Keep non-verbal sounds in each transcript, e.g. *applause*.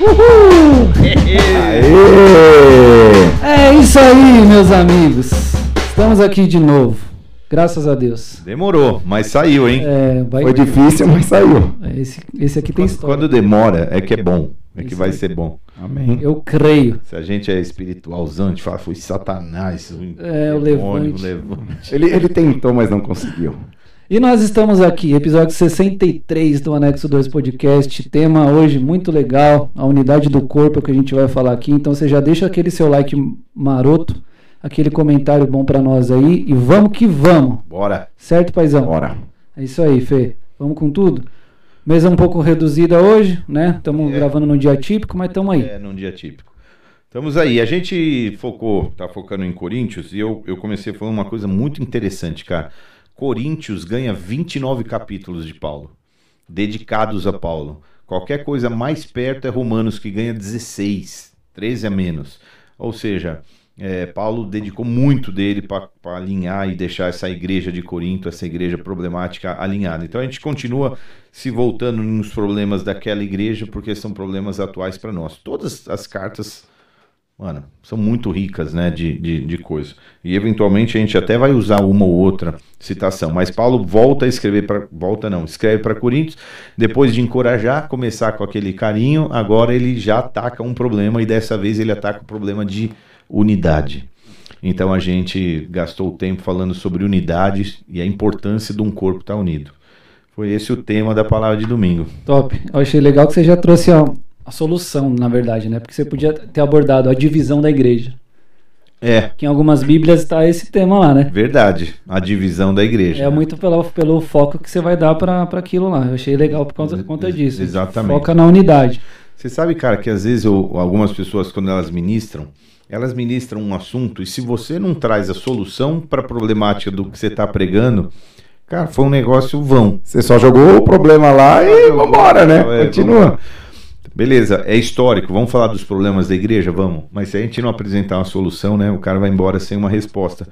Uhul! É isso aí, meus amigos. Estamos aqui de novo. Graças a Deus. Demorou, mas saiu, hein? É, vai... Foi difícil, mas saiu. Esse, esse aqui tem Quando, história. quando demora, é que é bom. É que Isso vai aí. ser bom. Amém. Eu creio. Se a gente é espiritualzão, a gente fala, foi Satanás, o, É, o demônio, levante. o levante. Ele, ele tentou, mas não conseguiu. E nós estamos aqui, episódio 63 do Anexo 2 Podcast. Tema hoje muito legal, a unidade do corpo é que a gente vai falar aqui. Então você já deixa aquele seu like maroto, aquele comentário bom pra nós aí e vamos que vamos. Bora. Certo, paizão? Bora. É isso aí, Fê. Vamos com tudo. Mesa um pouco reduzida hoje, né? Estamos É. gravando num dia típico, mas estamos aí. É, num dia típico. Estamos aí. A gente focou, tá focando em Coríntios, e eu, eu comecei falando uma coisa muito interessante, cara. Coríntios ganha 29 capítulos de Paulo, dedicados a Paulo. Qualquer coisa mais perto é Romanos, que ganha 16, 13 a menos. Ou seja, é, Paulo dedicou muito dele para alinhar e deixar essa igreja de Corinto, essa igreja problemática, alinhada. Então a gente continua se voltando nos problemas daquela igreja, porque são problemas atuais para nós. Todas as cartas, mano, são muito ricas, né, de, de, de. E eventualmente a gente até vai usar uma ou outra citação. Mas Paulo volta a escrever para. Volta não, escreve para Coríntios, depois de encorajar, começar com aquele carinho, agora ele já ataca um problema e dessa vez ele ataca o problema de unidade. Então a gente gastou o tempo falando sobre unidade e a importância de um corpo estar unido. Foi esse o tema da palavra de domingo. Top. Eu achei legal que você já trouxe a, a solução, na verdade, né? Porque você podia ter abordado a divisão da igreja. É, Que em algumas bíblias está esse tema lá, né? verdade. A divisão da igreja. É muito pelo, pelo foco que você vai dar para aquilo lá. Eu achei legal por conta, por conta disso. Exatamente. Foca na unidade. Você sabe, cara, que às vezes eu- algumas pessoas, quando elas ministram, elas ministram um assunto e se você não traz a solução para a problemática do que você está pregando, cara, foi um negócio vão. Você só jogou o problema lá e vambora, né? É, Continua. vambora. Beleza, é histórico, vamos falar dos problemas da igreja? Vamos. Mas se a gente não apresentar uma solução, né, o cara vai embora sem uma resposta.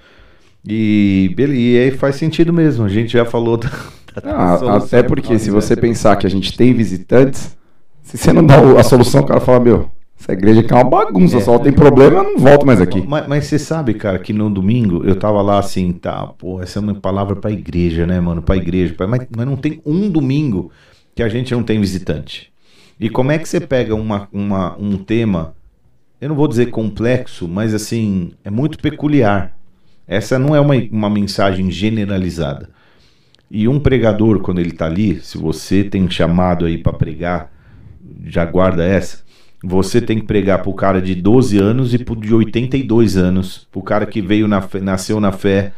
E, e aí faz sentido mesmo, a gente já falou da, *laughs* da Ah, até porque se você pensar que a gente tem visitantes, se você não dá a solução, o cara fala, meu, essa igreja aqui é uma bagunça, É. só tem problema, eu não volto mais aqui. Mas, mas você sabe, cara, que no domingo eu tava lá assim, tá, pô, essa é uma palavra pra igreja, né, mano? Pra igreja. pra- Mas, mas não tem um domingo que a gente não tem visitante. E como é que você pega uma, uma, um tema, eu não vou dizer complexo, mas assim, é muito peculiar. Essa não é uma, uma mensagem generalizada. E um pregador, quando ele tá ali, se você tem chamado aí pra pregar, já guarda essa. Você tem que pregar pro cara de 12 anos e pro de 82 anos, pro cara que veio na fé- nasceu na fé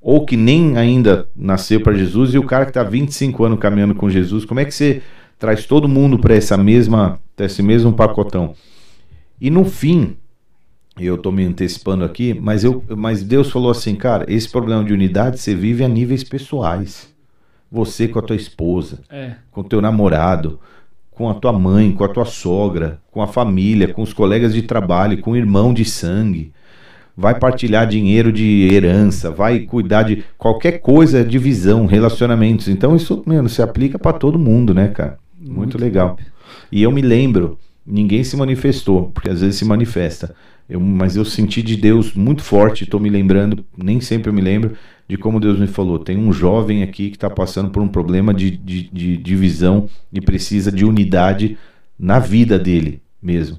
ou que nem ainda nasceu para Jesus e o cara que tá 25 anos caminhando com Jesus. Como é que você traz todo mundo para essa mesma, pra esse mesmo pacotão? E no fim, eu tô me antecipando aqui, mas eu, mas Deus falou assim, cara, esse problema de unidade você vive a níveis pessoais. Você com a tua esposa, É. com o teu namorado, com a tua mãe, com a tua sogra, com a família, com os colegas de trabalho, com o irmão de sangue. Vai partilhar dinheiro de herança, vai cuidar de qualquer coisa, divisão, relacionamentos. Então isso, mano, se aplica pra todo mundo, né, cara? Muito, Muito legal. E eu me lembro, ninguém se manifestou, porque às vezes se manifesta. Eu, mas eu senti de Deus muito forte, estou me lembrando, nem sempre eu me lembro, de como Deus me falou. Tem um jovem aqui que está passando por um problema de, de, de divisão e precisa de unidade na vida dele mesmo,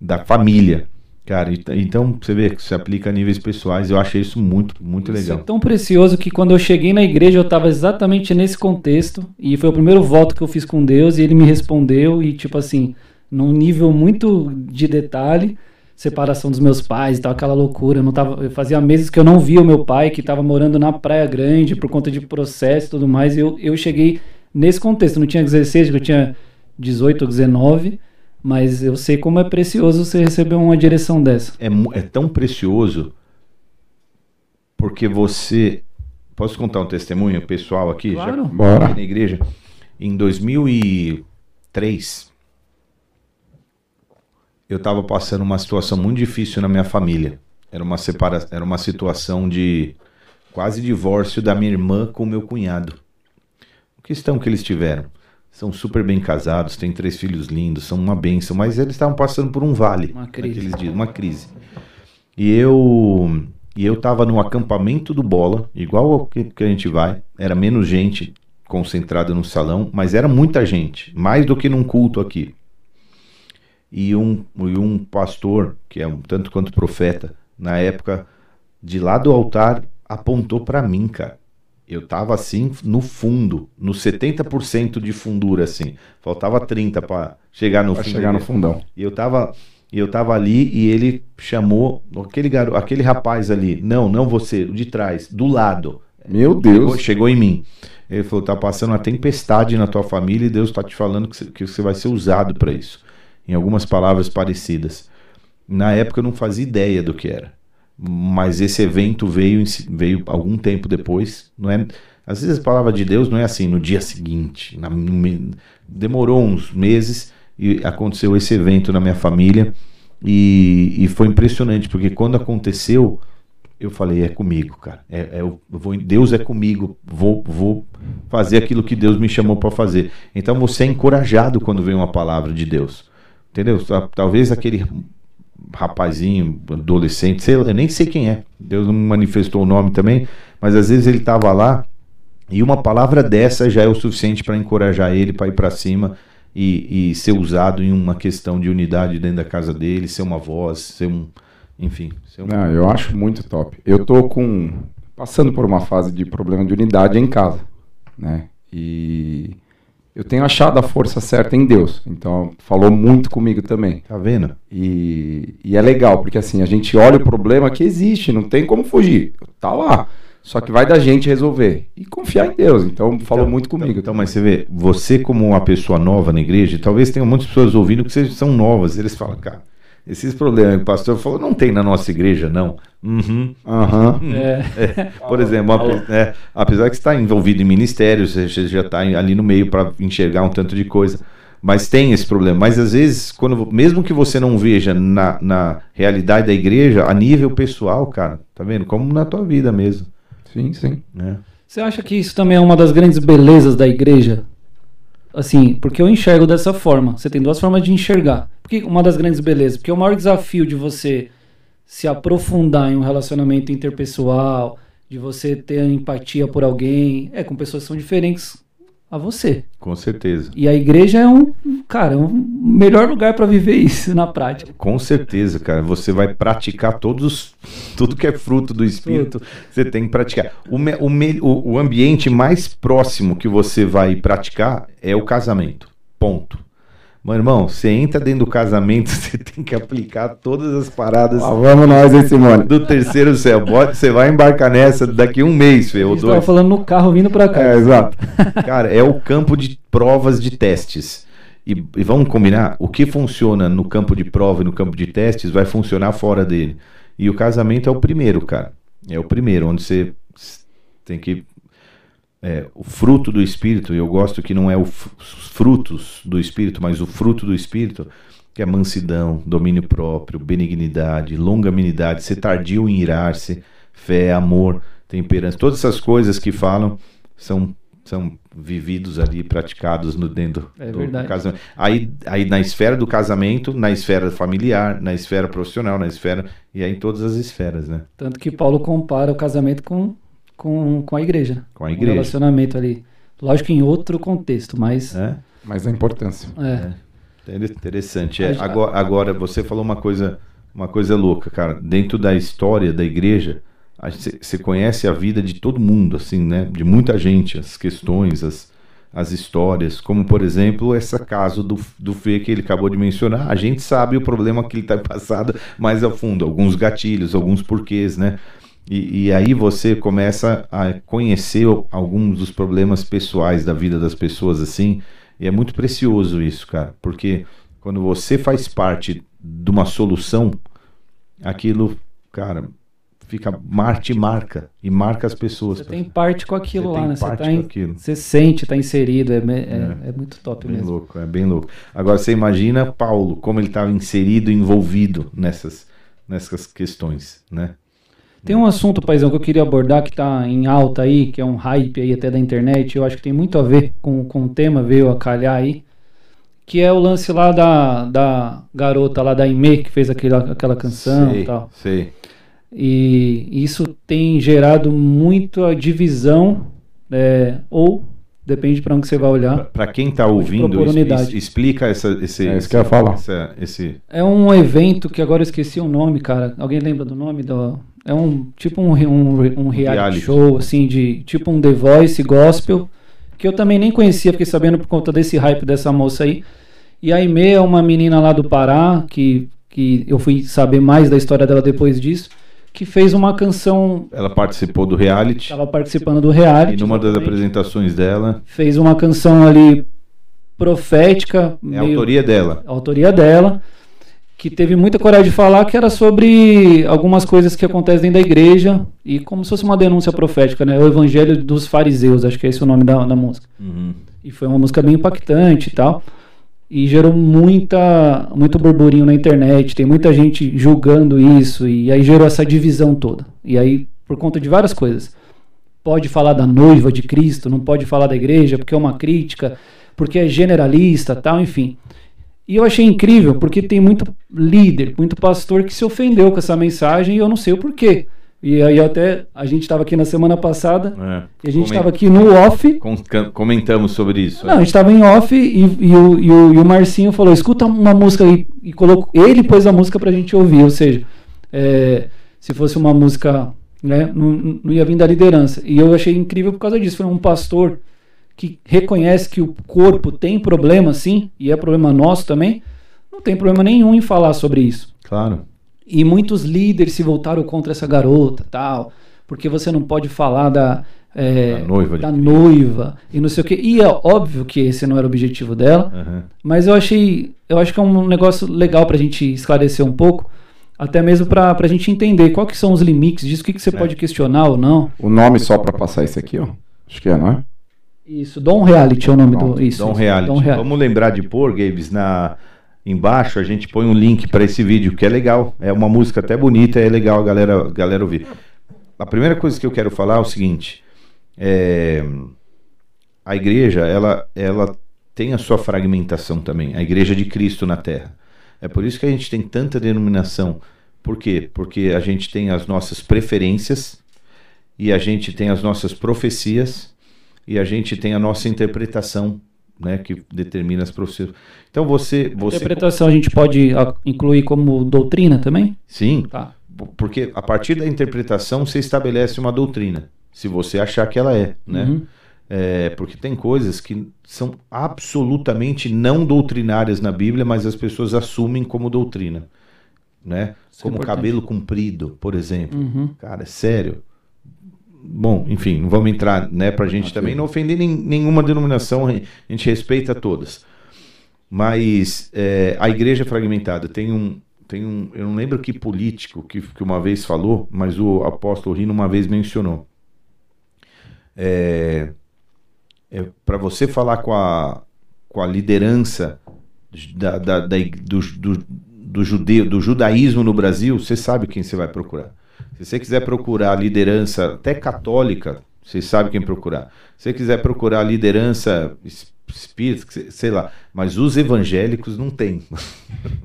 da família. Cara, então você vê que se aplica a níveis pessoais, eu achei isso muito, muito Isso legal. é tão precioso que quando eu cheguei na igreja eu estava exatamente nesse contexto e foi o primeiro voto que eu fiz com Deus e ele me respondeu e tipo assim, num nível muito de detalhe, separação dos meus pais e tal, aquela loucura, eu não tava, eu fazia meses que eu não via o meu pai que estava morando na Praia Grande por conta de processo e tudo mais, e eu, eu cheguei nesse contexto, eu não tinha 16, eu tinha 18 ou 19, mas eu sei como é precioso você receber uma direção dessa. é, é tão precioso porque você. Posso contar um testemunho pessoal aqui? Claro. Já, Bora. na igreja. Em 2003, eu estava passando uma situação muito difícil na minha família. Era uma, separa... Era uma situação de quase divórcio da minha irmã com o meu cunhado. A questão que eles tiveram. São super bem casados, têm três filhos lindos, são uma bênção, mas eles estavam passando por um vale Uma crise. dias, uma crise. E eu e eu tava no acampamento do bola, igual ao que, que a gente vai, era menos gente concentrada no salão, mas era muita gente, mais do que num culto aqui. E um, e um pastor, que é um tanto quanto profeta, na época, de lá do altar, apontou para mim, cara. Eu tava assim no fundo, no 70% de fundura assim. Faltava 30 para chegar no fundo. chegar no fundão. E eu tava, e eu tava ali e ele chamou aquele garoto, aquele rapaz ali. Não, não você, de trás, do lado. Meu Chegou, Deus. chegou em mim. Ele falou: tá passando uma tempestade na tua família e Deus tá te falando que você, que você vai ser usado para isso. Em algumas palavras parecidas. Na época eu não fazia ideia do que era. Mas esse evento veio, veio algum tempo depois. Não é, às vezes a palavra de Deus não é assim no dia seguinte. na- no demorou uns meses e aconteceu esse evento na minha família. E, e foi impressionante, porque quando aconteceu, eu falei, é comigo, cara. É, é eu vou, Deus é comigo. Vou, vou fazer aquilo que Deus me chamou para fazer. Então você é encorajado quando vem uma palavra de Deus. Entendeu? Ta- Talvez aquele rapazinho, adolescente, sei lá, eu nem sei quem é. Deus não manifestou o nome também, mas às vezes ele estava lá e uma palavra dessa já é o suficiente para encorajar ele para ir para cima e, e ser usado em uma questão de unidade dentro da casa dele, ser uma voz, ser um, enfim, ser um, Não, eu acho muito top. Eu tô com passando por uma fase de problema de unidade em casa, né? E eu tenho achado a força certa em Deus. Então, falou muito comigo também. tá vendo? E, e é legal, porque assim, a gente olha o problema que existe, não tem como fugir. Tá lá. Só que vai da gente resolver. E confiar em Deus. Então, falou Então, muito comigo. Então, mas você vê, você como uma pessoa nova na igreja, talvez tenha muitas pessoas ouvindo que vocês são novas. Eles falam, cara, esses problemas que o pastor falou, não tem na nossa igreja, não. Uhum. Aham. É, Por exemplo, é, apesar que você está envolvido em ministérios, você já está ali no meio para enxergar um tanto de coisa. Mas tem esse problema. Mas às vezes, quando, mesmo que você não veja na, na realidade da igreja, a nível pessoal, cara, tá vendo? Como na tua vida mesmo. Sim, sim. Né? Você acha que isso também é uma das grandes belezas da igreja? Assim, porque eu enxergo dessa forma. Você tem duas formas de enxergar. Porque uma das grandes belezas, porque o maior desafio de você se aprofundar em um relacionamento interpessoal, de você ter empatia por alguém, é com pessoas que são diferentes a você. Com certeza. E a igreja é um, cara, é um melhor lugar para viver isso na prática. Com certeza, cara. Você vai praticar todos, tudo que é fruto do Espírito, você tem que praticar. O, me- o, me- o- o ambiente mais próximo que você vai praticar é o casamento. Ponto. Meu irmão, você entra dentro do casamento, *laughs* você tem que aplicar todas as paradas Lá vamos nós, hein, Simone? do terceiro céu. Você vai embarcar nessa daqui um mês, Fê, ou dois. falando no carro vindo para cá. É, exato. *laughs* Cara, é o campo de provas de testes. E, e vamos combinar, o que funciona no campo de prova e no campo de testes vai funcionar fora dele. E o casamento é o primeiro, cara. É o primeiro, onde você tem que. É, o fruto do Espírito, e eu gosto que não é os frutos do Espírito, mas o fruto do Espírito, que é mansidão, domínio próprio, benignidade, longanimidade, ser tardio em irar-se, fé, amor, temperança. Todas essas coisas que falam são, são vividos ali, praticados no dentro É do verdade. casamento. Aí, aí na esfera do casamento, na esfera familiar, na esfera profissional, na esfera. E aí em todas as esferas, né? Tanto que Paulo compara o casamento com, com, com a igreja. Com a Um igreja. relacionamento ali. Lógico que em outro contexto, mas. É? Mas a importância. É. Inter- Interessante. É, agora, agora, você falou uma coisa, uma coisa louca, cara. Dentro da história da igreja, você conhece a vida de todo mundo, assim, né? De muita gente, as questões, as, as histórias. Como, por exemplo, esse caso do, do Fê que ele acabou de mencionar. A gente sabe o problema que ele está *laughs* passado mais a fundo. Alguns gatilhos, alguns porquês, né? E, e aí você começa a conhecer alguns dos problemas pessoais da vida das pessoas, assim. E é muito precioso isso, cara, porque quando você faz parte de uma solução, aquilo, cara, fica mar, te marca e marca as pessoas. Você tem parte com aquilo Você lá, né? Você, tá com aquilo. você sente, tá inserido. É, me- é, é muito top Bem mesmo. louco, é bem louco. Agora você imagina Paulo, como ele estava inserido, envolvido nessas, nessas questões, né? Tem um assunto, paizão, que eu queria abordar que tá em alta aí, que é um hype aí até da internet, eu acho que tem muito a ver com, com o tema, veio a calhar aí, que é o lance lá da, da garota lá da Ime, que fez aquela, aquela canção sei, e tal. Sei. E isso tem gerado muita divisão, é, ou depende para onde você vai olhar. Para quem está ouvindo, explica essa, esse, É isso que eu ia falar. essa- esse, É um evento que agora eu esqueci o nome, cara. Alguém lembra do nome? Do... É um tipo um, um, um reality, reality. show, assim, de tipo um The Voice gospel, que eu também nem conhecia, fiquei sabendo por conta desse hype dessa moça aí. E a Aimee é uma menina lá do Pará, que, que eu fui saber mais da história dela depois disso, que fez uma canção, ela participou do reality estava participando do reality. e numa das apresentações dela Fez uma canção ali profética, é a autoria dela. a autoria dela, que teve muita coragem de falar que era sobre algumas coisas que acontecem dentro da igreja e como se fosse uma denúncia profética, né? O Evangelho dos Fariseus, acho que é esse o nome da, da música. Uhum. E foi uma música bem impactante e tal. E gerou muita, muito burburinho na internet, tem muita gente julgando isso, e aí gerou essa divisão toda. E aí, por conta de várias coisas. Pode falar da noiva de Cristo, não pode falar da igreja, porque é uma crítica, porque é generalista, tal, enfim. E eu achei incrível, porque tem muito líder, muito pastor que se ofendeu com essa mensagem e eu não sei o porquê. E aí até a gente estava aqui na semana passada, É. e a gente estava aqui no off, comentamos sobre isso. não, a gente tava em off e, e o, e o- e o Marcinho falou: escuta uma música aí. E colocou, ele pôs a música pra gente ouvir. Ou seja, é, se fosse uma música, né, não, não ia vir da liderança. E eu achei incrível por causa disso. Foi um pastor que reconhece que o corpo tem problema, sim, e é problema nosso também. Não tem problema nenhum em falar sobre isso. Claro. E muitos líderes se voltaram contra essa garota, tal, porque você não pode falar da, é, Da noiva da noiva e não sei o quê. E é óbvio que esse não era o objetivo dela, Uhum. mas eu achei, eu acho que é um negócio legal pra gente esclarecer um pouco, até mesmo pra, pra gente entender qual que são os limites disso, o que, que você É. pode questionar ou não. O nome só pra passar esse aqui, ó. Acho que é, não é? Isso, Dom Reality é o nome Pronto, do isso. Dom isso, Reality. Dom Reality. Vamos lembrar de pôr, Gabes, na embaixo a gente põe um link para esse vídeo, que é legal. É uma música até bonita, é legal a galera, galera ouvir. A primeira coisa que eu quero falar é o seguinte: é, a igreja, ela, ela tem a sua fragmentação também, a igreja de Cristo na Terra. É por isso que a gente tem tanta denominação. Por quê? Porque a gente tem as nossas preferências e a gente tem as nossas profecias e a gente tem a nossa interpretação, né, que determina as profecias. Então você, você Interpretação a gente pode incluir como doutrina também? sim, Tá. porque a partir da interpretação você estabelece uma doutrina, se você achar que ela é, né? Uhum. É, porque tem coisas que são absolutamente não doutrinárias na Bíblia, mas as pessoas assumem como doutrina, né? Isso é Como importante. cabelo comprido, por exemplo. Uhum. Cara, é sério. Bom, enfim, não vamos entrar, né, pra gente Ok. também não ofender nem- nenhuma denominação, a gente respeita todas. Mas é, a igreja é fragmentada. Tem um, tem um, eu não lembro que político que, que uma vez falou, mas o apóstolo Rino uma vez mencionou. É, é, para você falar com a, com a liderança da, da, da, do, do, do, judeu, do judaísmo no Brasil, você sabe quem você vai procurar. Se você quiser procurar liderança até católica, você sabe quem procurar. Se você quiser procurar liderança es- espírita, sei lá, mas os evangélicos não tem.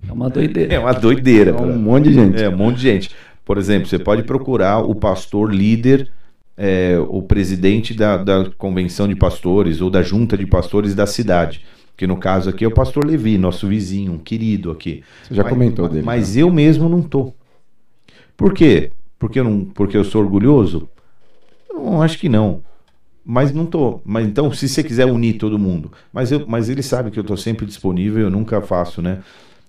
É uma doideira. *laughs* É uma doideira. É um monte de gente. É, um monte de gente. Por exemplo, você pode procurar o pastor líder, é, o presidente da, da convenção de pastores ou da junta de pastores da cidade. Que no caso aqui é o pastor Levi, nosso vizinho, um querido aqui. Você já Mas- comentou dele. Mas né? eu mesmo não tô. Por quê? Porque eu, não, porque eu sou orgulhoso? Não, acho que não. Mas não tô. Mas então, se você quiser unir todo mundo. Mas, eu, mas ele sabe que eu tô sempre disponível, eu nunca faço, né?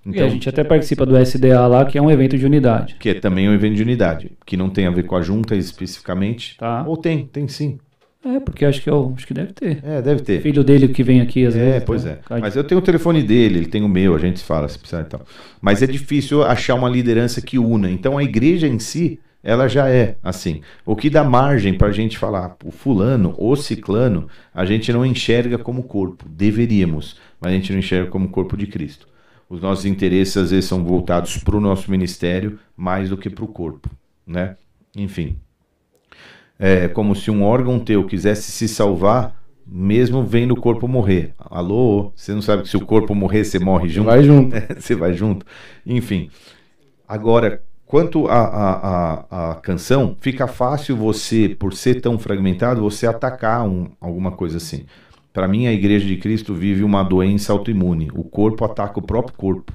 e a gente até participa do SDA lá, que é um evento de unidade. Que é também um evento de unidade, que não tem a ver com a junta especificamente. Tá. Ou tem, tem sim. É, porque acho que, eu, acho que deve ter. É, deve ter. Filho dele que vem aqui às vezes. É, pois tá? é. Mas eu tenho o telefone dele, ele tem o meu, a gente se fala se precisar e tal. Mas é difícil achar uma liderança que una. Então a igreja em si, ela já é assim. O que dá margem para a gente falar, o fulano, o ciclano, a gente não enxerga como corpo. Deveríamos, mas a gente não enxerga como corpo de Cristo. Os nossos interesses às vezes são voltados para o nosso ministério mais do que para o corpo, né? Enfim. É como se um órgão teu quisesse se salvar, mesmo vendo o corpo morrer. Alô? Você não sabe que se o corpo morrer, você morre junto? Vai junto. *laughs* você vai junto. Enfim. Agora, quanto à a, a, a, canção, fica fácil você, por ser tão fragmentado, você atacar um, alguma coisa assim. Para mim, a Igreja de Cristo vive uma doença autoimune. O corpo ataca o próprio corpo.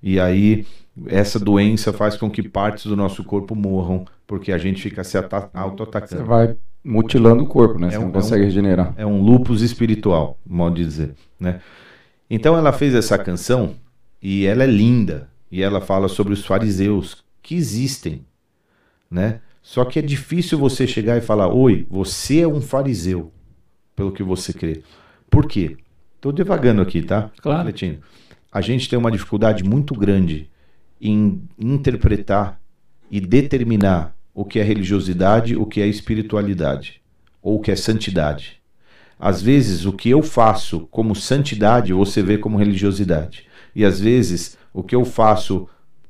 E aí, essa doença faz com que partes do nosso corpo morram, porque a gente fica se auto-atacando. Você vai mutilando o corpo, né? É Você um, não consegue é um, regenerar. É um lupus espiritual, modo de dizer, né? Então ela fez essa canção e ela é linda. E ela fala sobre os fariseus que existem, né? Só que é difícil você chegar e falar: "Oi, você é um fariseu", pelo que você crê. Por quê? Estou devagando aqui, tá? Claro. Refletindo. A gente tem uma dificuldade muito grande em interpretar e determinar o que é religiosidade, o que é espiritualidade, ou o que é santidade. Às vezes, o que eu faço como santidade, você vê como religiosidade. E às vezes, o que eu faço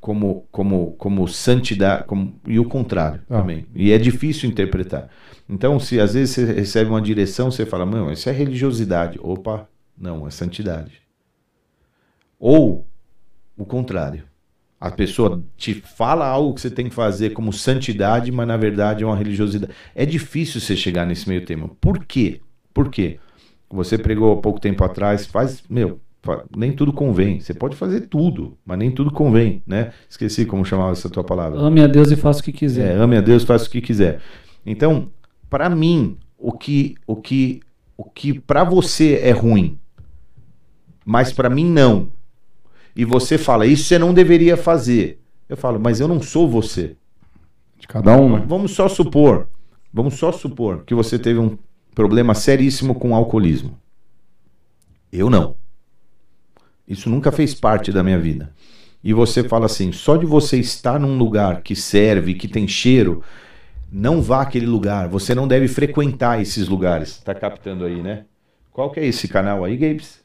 como, como, como santidade, como, e o contrário ah. também. E é difícil interpretar. Então, se às vezes você recebe uma direção, você fala, não, isso é religiosidade. Opa, não, é santidade. Ou o contrário. A pessoa te fala algo que você tem que fazer como santidade, mas na verdade é uma religiosidade. É difícil você chegar nesse meio termo. Por quê? Por quê? Você pregou há pouco tempo atrás, faz, meu, nem tudo convém. Você pode fazer tudo, mas nem tudo convém, né? Esqueci como chamava essa tua palavra. Ame a Deus e faça o que quiser. É, ame a Deus e faça o que quiser. Então, para mim, o que o que o que para você é ruim, mas para mim não e você fala, isso você não deveria fazer. Eu falo, mas eu não sou você. De cada um. Né? Vamos só supor, vamos só supor que você teve um problema seríssimo com alcoolismo. Eu não. Isso nunca fez parte da minha vida. E você fala assim, só de você estar num lugar que serve, que tem cheiro, não vá àquele lugar. Você não deve frequentar esses lugares. Tá captando aí, né? Qual que é esse canal aí, Gabes?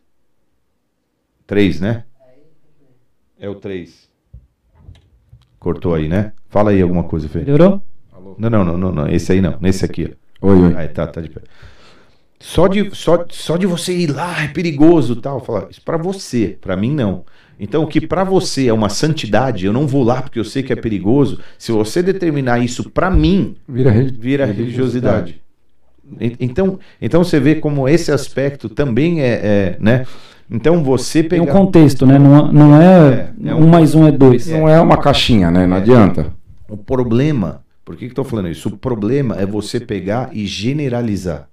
Três, né? É o 3. Cortou aí, né? Fala aí alguma coisa, Fê. Melhorou? Não, não, não, não, não. Esse aí não. Nesse aqui. Ó. Oi, oi. Aí, tá, tá de pé. Só de, só, só de você ir lá é perigoso tal. Falar, isso pra você, pra mim não. Então, o que para você é uma santidade, eu não vou lá porque eu sei que é perigoso. Se você determinar isso para mim, vira, vira religiosidade. Então, então você vê como esse aspecto também é, é né? Então você pegar... Tem um contexto, né? Não, não é, é, é um, um, mais um é dois. Não é uma caixinha, né? Não é. adianta. O problema, por que estou falando isso? O problema é você pegar e generalizar.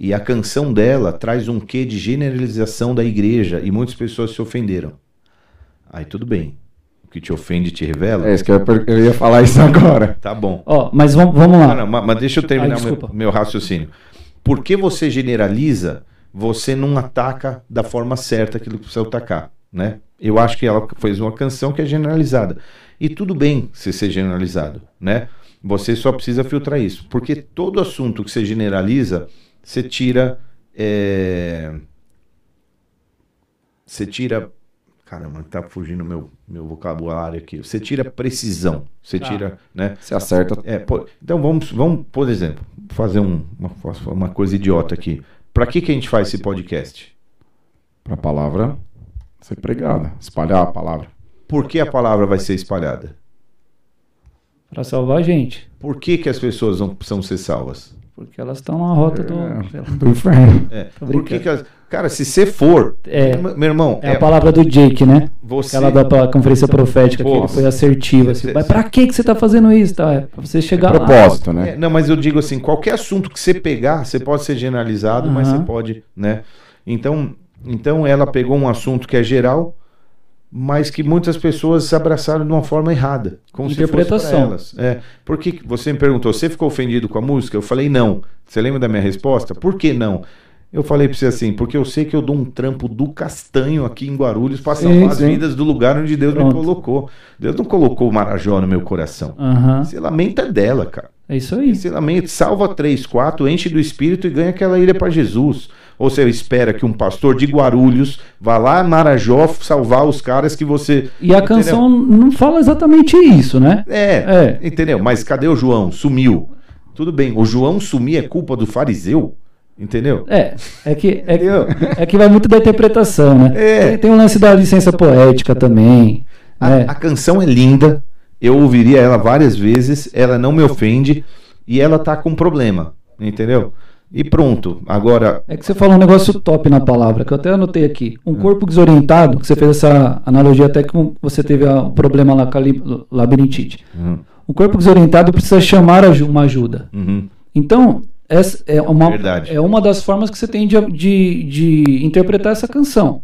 E a canção dela traz um quê de generalização da igreja e muitas pessoas se ofenderam. Aí tudo bem. O que te ofende te revela. É isso que eu, eu ia falar isso agora. Tá bom. Ó, oh, mas vamos, vamos lá. Não, não, mas deixa eu terminar Ai, meu, meu raciocínio. Por que você generaliza você não ataca da forma certa aquilo que precisa atacar, né? Eu acho que ela fez uma canção que é generalizada. E tudo bem se ser generalizado, né? Você só precisa filtrar isso. Porque todo assunto que você generaliza, você tira. É... Você tira. Caramba, tá fugindo meu, meu vocabulário aqui. Você tira precisão. Você tá. tira. Né? Você acerta. É, pô, então vamos, vamos, por exemplo, fazer um, uma, uma coisa idiota aqui. Para que, que a gente faz esse podcast? Para a palavra ser pregada, espalhar a palavra. Por que a palavra vai ser espalhada? Para salvar a gente. Por que, que as pessoas não precisam ser salvas? Porque elas estão na rota do, é, do inferno. É. Por que, que elas... Cara, se você for. É, meu irmão. É, a palavra do Jake, né? Você, Aquela da conferência profética Pô, que ele foi assertiva. Assim, mas pra que, que você tá fazendo isso? Tá? É pra você chegar é propósito, lá. né? É, não, mas eu digo assim: qualquer assunto que você pegar, você pode ser generalizado, uhum. mas você pode, né? Então, então ela pegou um assunto que é geral, mas que muitas pessoas se abraçaram de uma forma errada, como Interpretação. se fosse elas. É, porque você me perguntou, você ficou ofendido com a música? Eu falei não. Você lembra da minha resposta? Por que não? Eu falei pra você assim, porque eu sei que eu dou um trampo do castanho aqui em Guarulhos para salvar as vidas do lugar onde Deus Pronto. me colocou. Deus não colocou o Marajó no meu coração. Uhum. Se lamenta dela, cara. É isso aí. Se lamenta, salva três, quatro, enche do espírito e ganha aquela ilha para Jesus. Ou você espera que um pastor de Guarulhos vá lá em Marajó salvar os caras que você. E a entendeu? canção não fala exatamente isso, né? É, entendeu? Mas cadê o João? Sumiu. Tudo bem, o João sumir é culpa do fariseu? Entendeu? É, é que, é, que- Entendeu? é que vai muito da interpretação, né? É. Tem, tem um lance da licença poética também. A, né? a canção é linda, eu ouviria ela várias vezes, ela não me ofende e ela tá com problema, entendeu? E pronto, agora. É que você falou um negócio top na palavra, que eu até anotei aqui. Um corpo desorientado, que você fez essa analogia até com você teve o problema lá com a labirintite. Uhum, O corpo desorientado precisa chamar uma ajuda. uhum, Então, essa é uma, Verdade. é uma das formas que você tem de, de, de interpretar essa canção.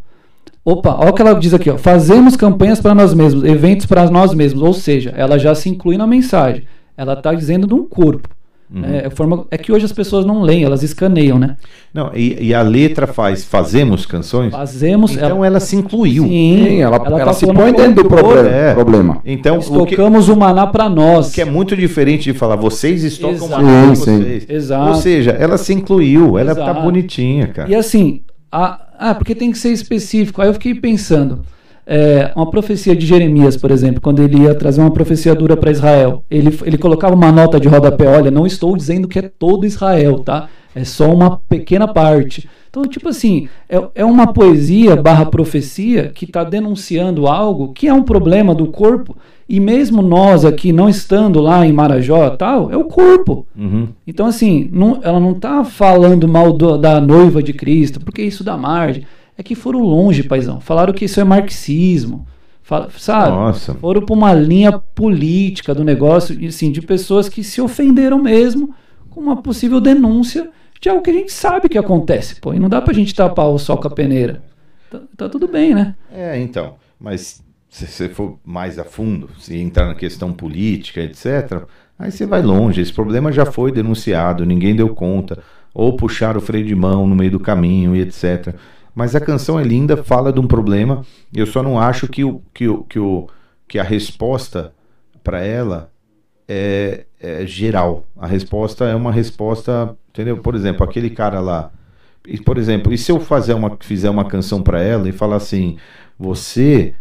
Opa, olha o que ela diz aqui, ó. Fazemos campanhas para nós mesmos, eventos para nós mesmos. Ou seja, ela já se inclui na mensagem. Ela está dizendo de um corpo. Uhum. É, a forma, é que hoje as pessoas não leem, elas escaneiam, né? Não, e, e a letra faz fazemos canções? Fazemos. Então ela se incluiu. Sim, ela, ela, tá se põe dentro do problema. É. problema. Então, o que, Estocamos o maná para nós. o que é muito diferente de falar vocês estocam coisa de Sim, sim. vocês. Exato. Ou seja, ela se incluiu, ela tá Exato. bonitinha, cara. E assim, a- ah, porque tem que ser específico. Aí eu fiquei pensando, é, uma profecia de Jeremias, por exemplo, quando ele ia trazer uma profecia dura para Israel, ele, ele colocava uma nota de rodapé, olha, não estou dizendo que é todo Israel, tá? É só uma pequena parte. Então, tipo assim, é, é uma poesia barra profecia que está denunciando algo que é um problema do corpo, e mesmo nós aqui não estando lá em Marajó tal, é o corpo. Uhum. Então, assim, não- ela não tá falando mal do- da noiva de Cristo, porque isso dá margem. É que foram longe, paizão. Falaram que isso é marxismo. Fala- sabe? Nossa. Foram para uma linha política do negócio, e, assim, de pessoas que se ofenderam mesmo com uma possível denúncia de algo que a gente sabe que acontece. Pô, e não dá pra gente tapar o sol com a peneira. Tá, tá tudo bem, né? É, então. Mas se você for mais a fundo, se entrar na questão política, etc., aí você vai longe. Esse problema já foi denunciado, ninguém deu conta. Ou puxaram o freio de mão no meio do caminho e etc. Mas a canção é linda, fala de um problema. Eu só não acho que, o, que, o, que, o, que a resposta para ela é, é geral. A resposta é uma resposta, entendeu? Por exemplo, aquele cara lá. E, por exemplo, e se eu fazer uma, fizer uma canção para ela e falar assim: você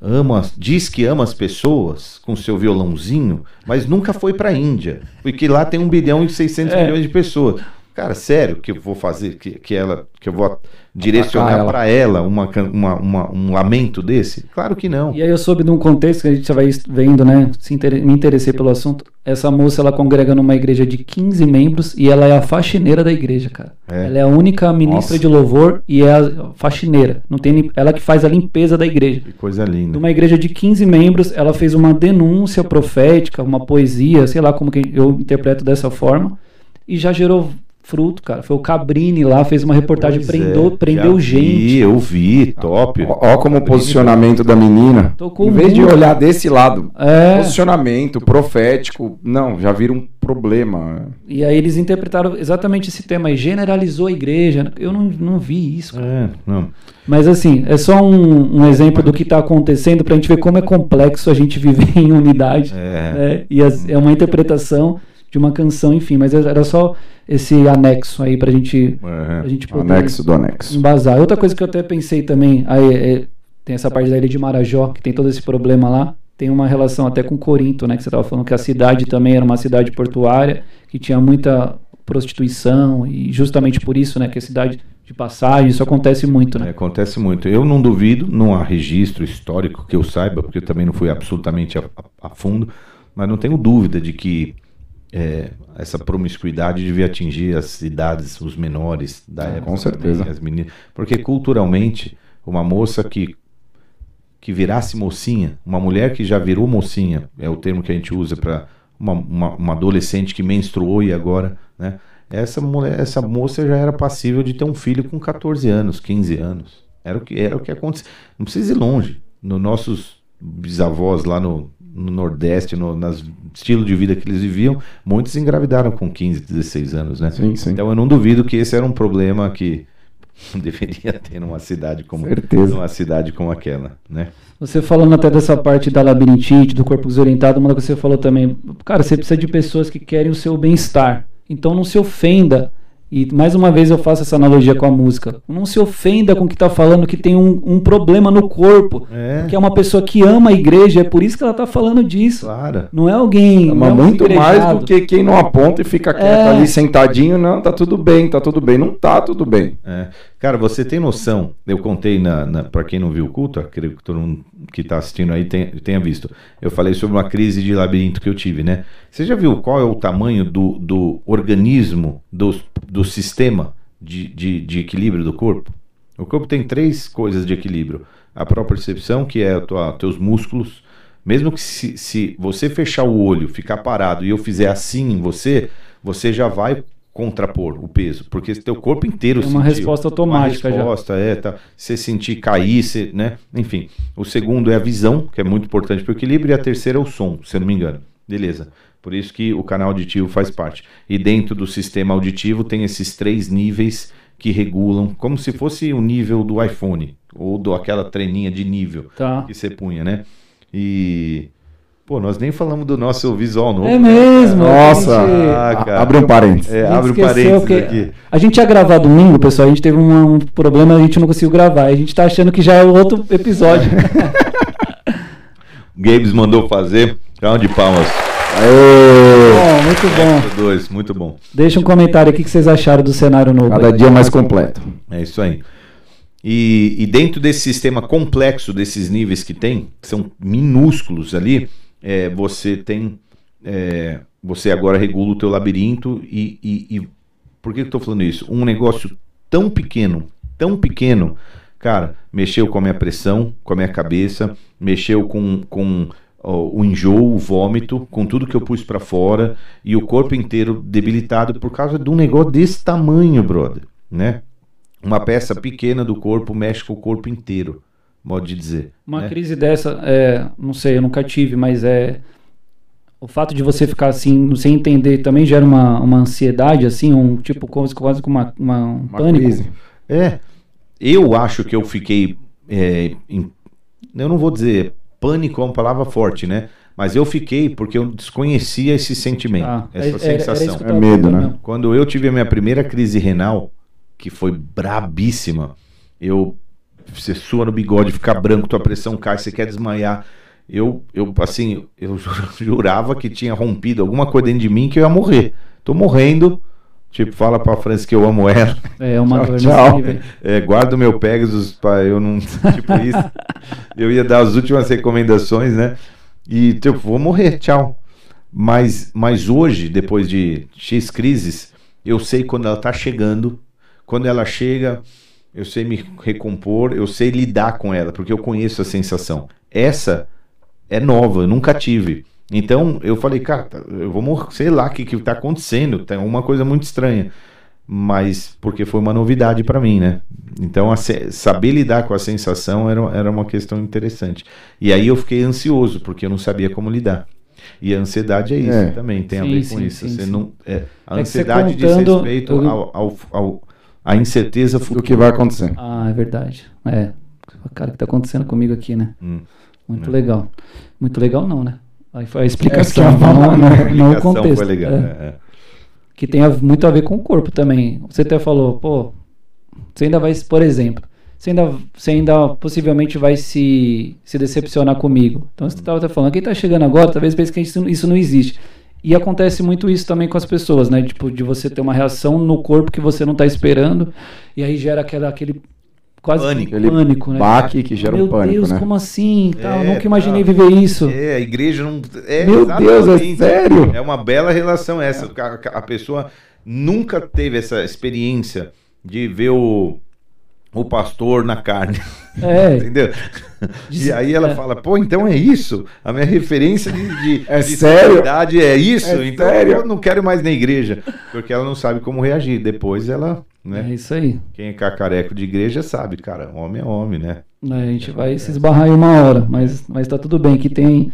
ama, diz que ama as pessoas com seu violãozinho, mas nunca foi para a Índia, porque lá tem 1 bilhão e 600 É. milhões de pessoas. Cara, sério que eu vou fazer, que, que ela, que eu vou direcionar para ela uma, uma, uma- um lamento desse? Claro que não. E aí eu soube de um contexto que a gente já vai vendo, né? Se inter- me interessei pelo assunto. Essa moça ela congrega numa igreja de 15 membros e ela é a faxineira da igreja, cara. É. Ela é a única ministra Nossa. de louvor e é a faxineira. Não tem ela que faz a limpeza da igreja. Que coisa linda. Numa igreja de 15 membros, ela fez uma denúncia profética, uma poesia, sei lá como que eu interpreto dessa forma, e já gerou fruto, cara. Foi o Cabrini lá, fez uma reportagem, Pois prendeu, é, prendeu gente. Vi, eu vi, top. Ó, ó como o posicionamento da menina. Tocou em vez de olhar desse lado, É. posicionamento profético, não, já vira um problema. E aí eles interpretaram exatamente esse tema aí, generalizou a igreja. Eu não, não vi isso, cara. É, não. Mas assim, é só um, um exemplo do que está acontecendo pra gente ver como é complexo a gente viver *laughs* em unidade. É. né? E as- é uma interpretação de uma canção, enfim. Mas era só esse anexo aí pra gente, É. pra gente poder Anexo do anexo. embasar. Outra coisa que eu até pensei também, aí é- tem essa parte da ilha de Marajó, que tem todo esse problema lá. Tem uma relação até com Corinto, né? Que você estava falando que a cidade também era uma cidade portuária, que tinha muita prostituição, e justamente por isso, né? Que é cidade de passagem, isso acontece muito, É, né? acontece muito. Eu não duvido, não há registro histórico que eu saiba, porque eu também não fui absolutamente a, a- a fundo, mas não tenho dúvida de que é, essa promiscuidade devia atingir as idades, os menores da Ah, época. com certeza. também, as meninas. Porque culturalmente, uma moça que que virasse mocinha, uma mulher que já virou mocinha, é o termo que a gente usa para uma, uma, uma adolescente que menstruou e agora, né? Essa mulher, essa moça já era passível de ter um filho com 14 anos, 15 anos. Era o que era o que acontecia. Não precisa ir longe. Nos nossos bisavós lá no, no Nordeste, no nas estilo de vida que eles viviam, muitos engravidaram com 15, 16 anos, né? Sim, sim. Então eu não duvido que esse era um problema que *laughs* deveria ter numa cidade como Certeza. numa cidade como aquela, né? Você falando até dessa parte da labirintite, do corpo desorientado, uma coisa que você falou também, cara, você precisa de pessoas que querem o seu bem-estar. Então não se ofenda E mais uma vez eu faço essa analogia com a música. Não se ofenda com o que está falando que tem um, um, problema no corpo. É. Que é uma pessoa que ama a igreja, é por isso que ela está falando disso. Claro. Não é alguém. Ama é muito mais do que quem não aponta e fica quieto É. ali sentadinho. Não, tá tudo bem, tá tudo bem. Não tá tudo bem. É. Cara, você tem noção? Eu contei na, na para quem não viu o culto, acredito que todo mundo que está assistindo aí tenha, tenha visto. Eu falei sobre uma crise de labirinto que eu tive, né? Você já viu qual é o tamanho do, do organismo, do, do sistema de, de, de equilíbrio do corpo? O corpo tem três coisas de equilíbrio: a própria percepção, que é tua, teus músculos. Mesmo que se, se você fechar o olho, ficar parado e eu fizer assim em você, você já vai contrapor o peso, porque teu corpo inteiro É uma sentiu. resposta automática uma já. resposta, é, tá. Você sentir cair, você, né? Enfim. O segundo é a visão, que é muito importante para o equilíbrio, e a terceira é o som, se eu não me engano. Beleza. Por isso que o canal auditivo faz parte. E dentro do sistema auditivo tem esses três níveis que regulam, como se fosse o nível do iPhone, ou do aquela treninha de nível Tá. que você punha, né? E. Pô, nós nem falamos do nosso visual novo. É mesmo. Nossa, a gente- Ah, abre um parênteses. É, a gente abre um parênteses que- aqui. A gente ia gravar domingo, pessoal. A gente teve um, um problema, a gente não conseguiu gravar. A gente tá achando que já é outro episódio. *laughs* Gabes mandou fazer. Calma de palmas. Aê! bom, muito bom. Dois, muito bom. Deixa um comentário aqui que vocês acharam do cenário novo. Cada aí. dia mais completo. É isso aí. E, e dentro desse sistema complexo desses níveis que tem, que são minúsculos ali, é, você tem. é, você agora regula o teu labirinto e. e- e- por que eu estou falando isso? Um negócio tão pequeno, tão pequeno, cara, mexeu com a minha pressão, com a minha cabeça, mexeu com, com o enjoo, o vômito, com tudo que eu pus para fora e o corpo inteiro debilitado por causa de um negócio desse tamanho, brother, né? Uma peça pequena do corpo mexe com o corpo inteiro, modo de dizer. Uma né? crise dessa, é, não sei, eu nunca tive, mas é. O fato de você ficar assim, sem entender, também gera uma, uma ansiedade, assim, um tipo, quase, quase com uma, uma- um Uma pânico. crise. É, eu acho que eu fiquei, é, em- eu não vou dizer pânico é uma palavra forte, né? Mas eu fiquei porque eu desconhecia esse sentimento, Ah, essa era- era sensação. eu É medo, né? Quando eu tive a minha primeira crise renal, que foi brabíssima, eu você sua no bigode, fica branco, tua pressão cai, você quer desmaiar. Eu, eu assim, eu *laughs* jurava que tinha rompido alguma coisa dentro de mim que eu ia morrer. Tô morrendo. Tipo, fala pra França que eu amo ela. É uma Tchau, dor tchau. É, guarda o meu Pegasus para eu não. *laughs* Tipo isso. Eu ia dar as últimas recomendações, né? E tipo, vou morrer, tchau. Mas, mas hoje, depois de X crises, eu sei quando ela tá chegando. Quando ela chega, eu sei me recompor, eu sei lidar com ela, porque eu conheço a sensação. Essa é nova, eu nunca tive. Então eu falei, cara, eu vou morrer, sei lá o que, que tá acontecendo, tem alguma coisa muito estranha. Mas porque foi uma novidade para mim, né? Então a saber lidar com a sensação era, era uma questão interessante. E aí eu fiquei ansioso, porque eu não sabia como lidar. E a ansiedade é isso É. também, tem a Sim, ver sim, com isso. sim, Você sim. não, é, a É que você ansiedade diz contando, respeito eu- ao, ao, ao- à incerteza Do futura. que vai acontecer. Ah, é verdade. É. Cara, o que tá acontecendo comigo aqui, né? Hum. Muito É. legal. Muito legal não, né? Aí foi a explicação, É, a não, não? A não o explicação contexto. foi legal. É. é, é. Que tem muito a ver com o corpo também. Você até falou, pô, você ainda vai, por exemplo, você ainda, você ainda possivelmente vai se, se decepcionar comigo. Então você estava até falando, quem tá chegando agora, talvez pense que isso, isso não existe. E acontece muito isso também com as pessoas, né? Tipo, de você ter uma reação no corpo que você não tá esperando, e aí gera aquela, aquele quase Pânico. um pânico, né? Baque que gera Meu um pânico, Deus, né? como assim? Tal, É, nunca imaginei tá. viver isso. É, a igreja não. É, Meu Deus, é exatamente. sério? É uma bela relação essa. A, a pessoa nunca teve essa experiência de ver o, o pastor na carne. É, *laughs* Entendeu? E aí ela É. fala, pô, então é isso? A minha referência de, de, *laughs* É de sério? é isso? É então sério? eu não quero ir mais na igreja. Porque ela não sabe como reagir. Depois ela, é né? isso aí. Quem é cacareco de igreja sabe, cara, homem é homem, né? né, A gente vai se esbarrar aí uma hora, mas, mas tá tudo bem, que tem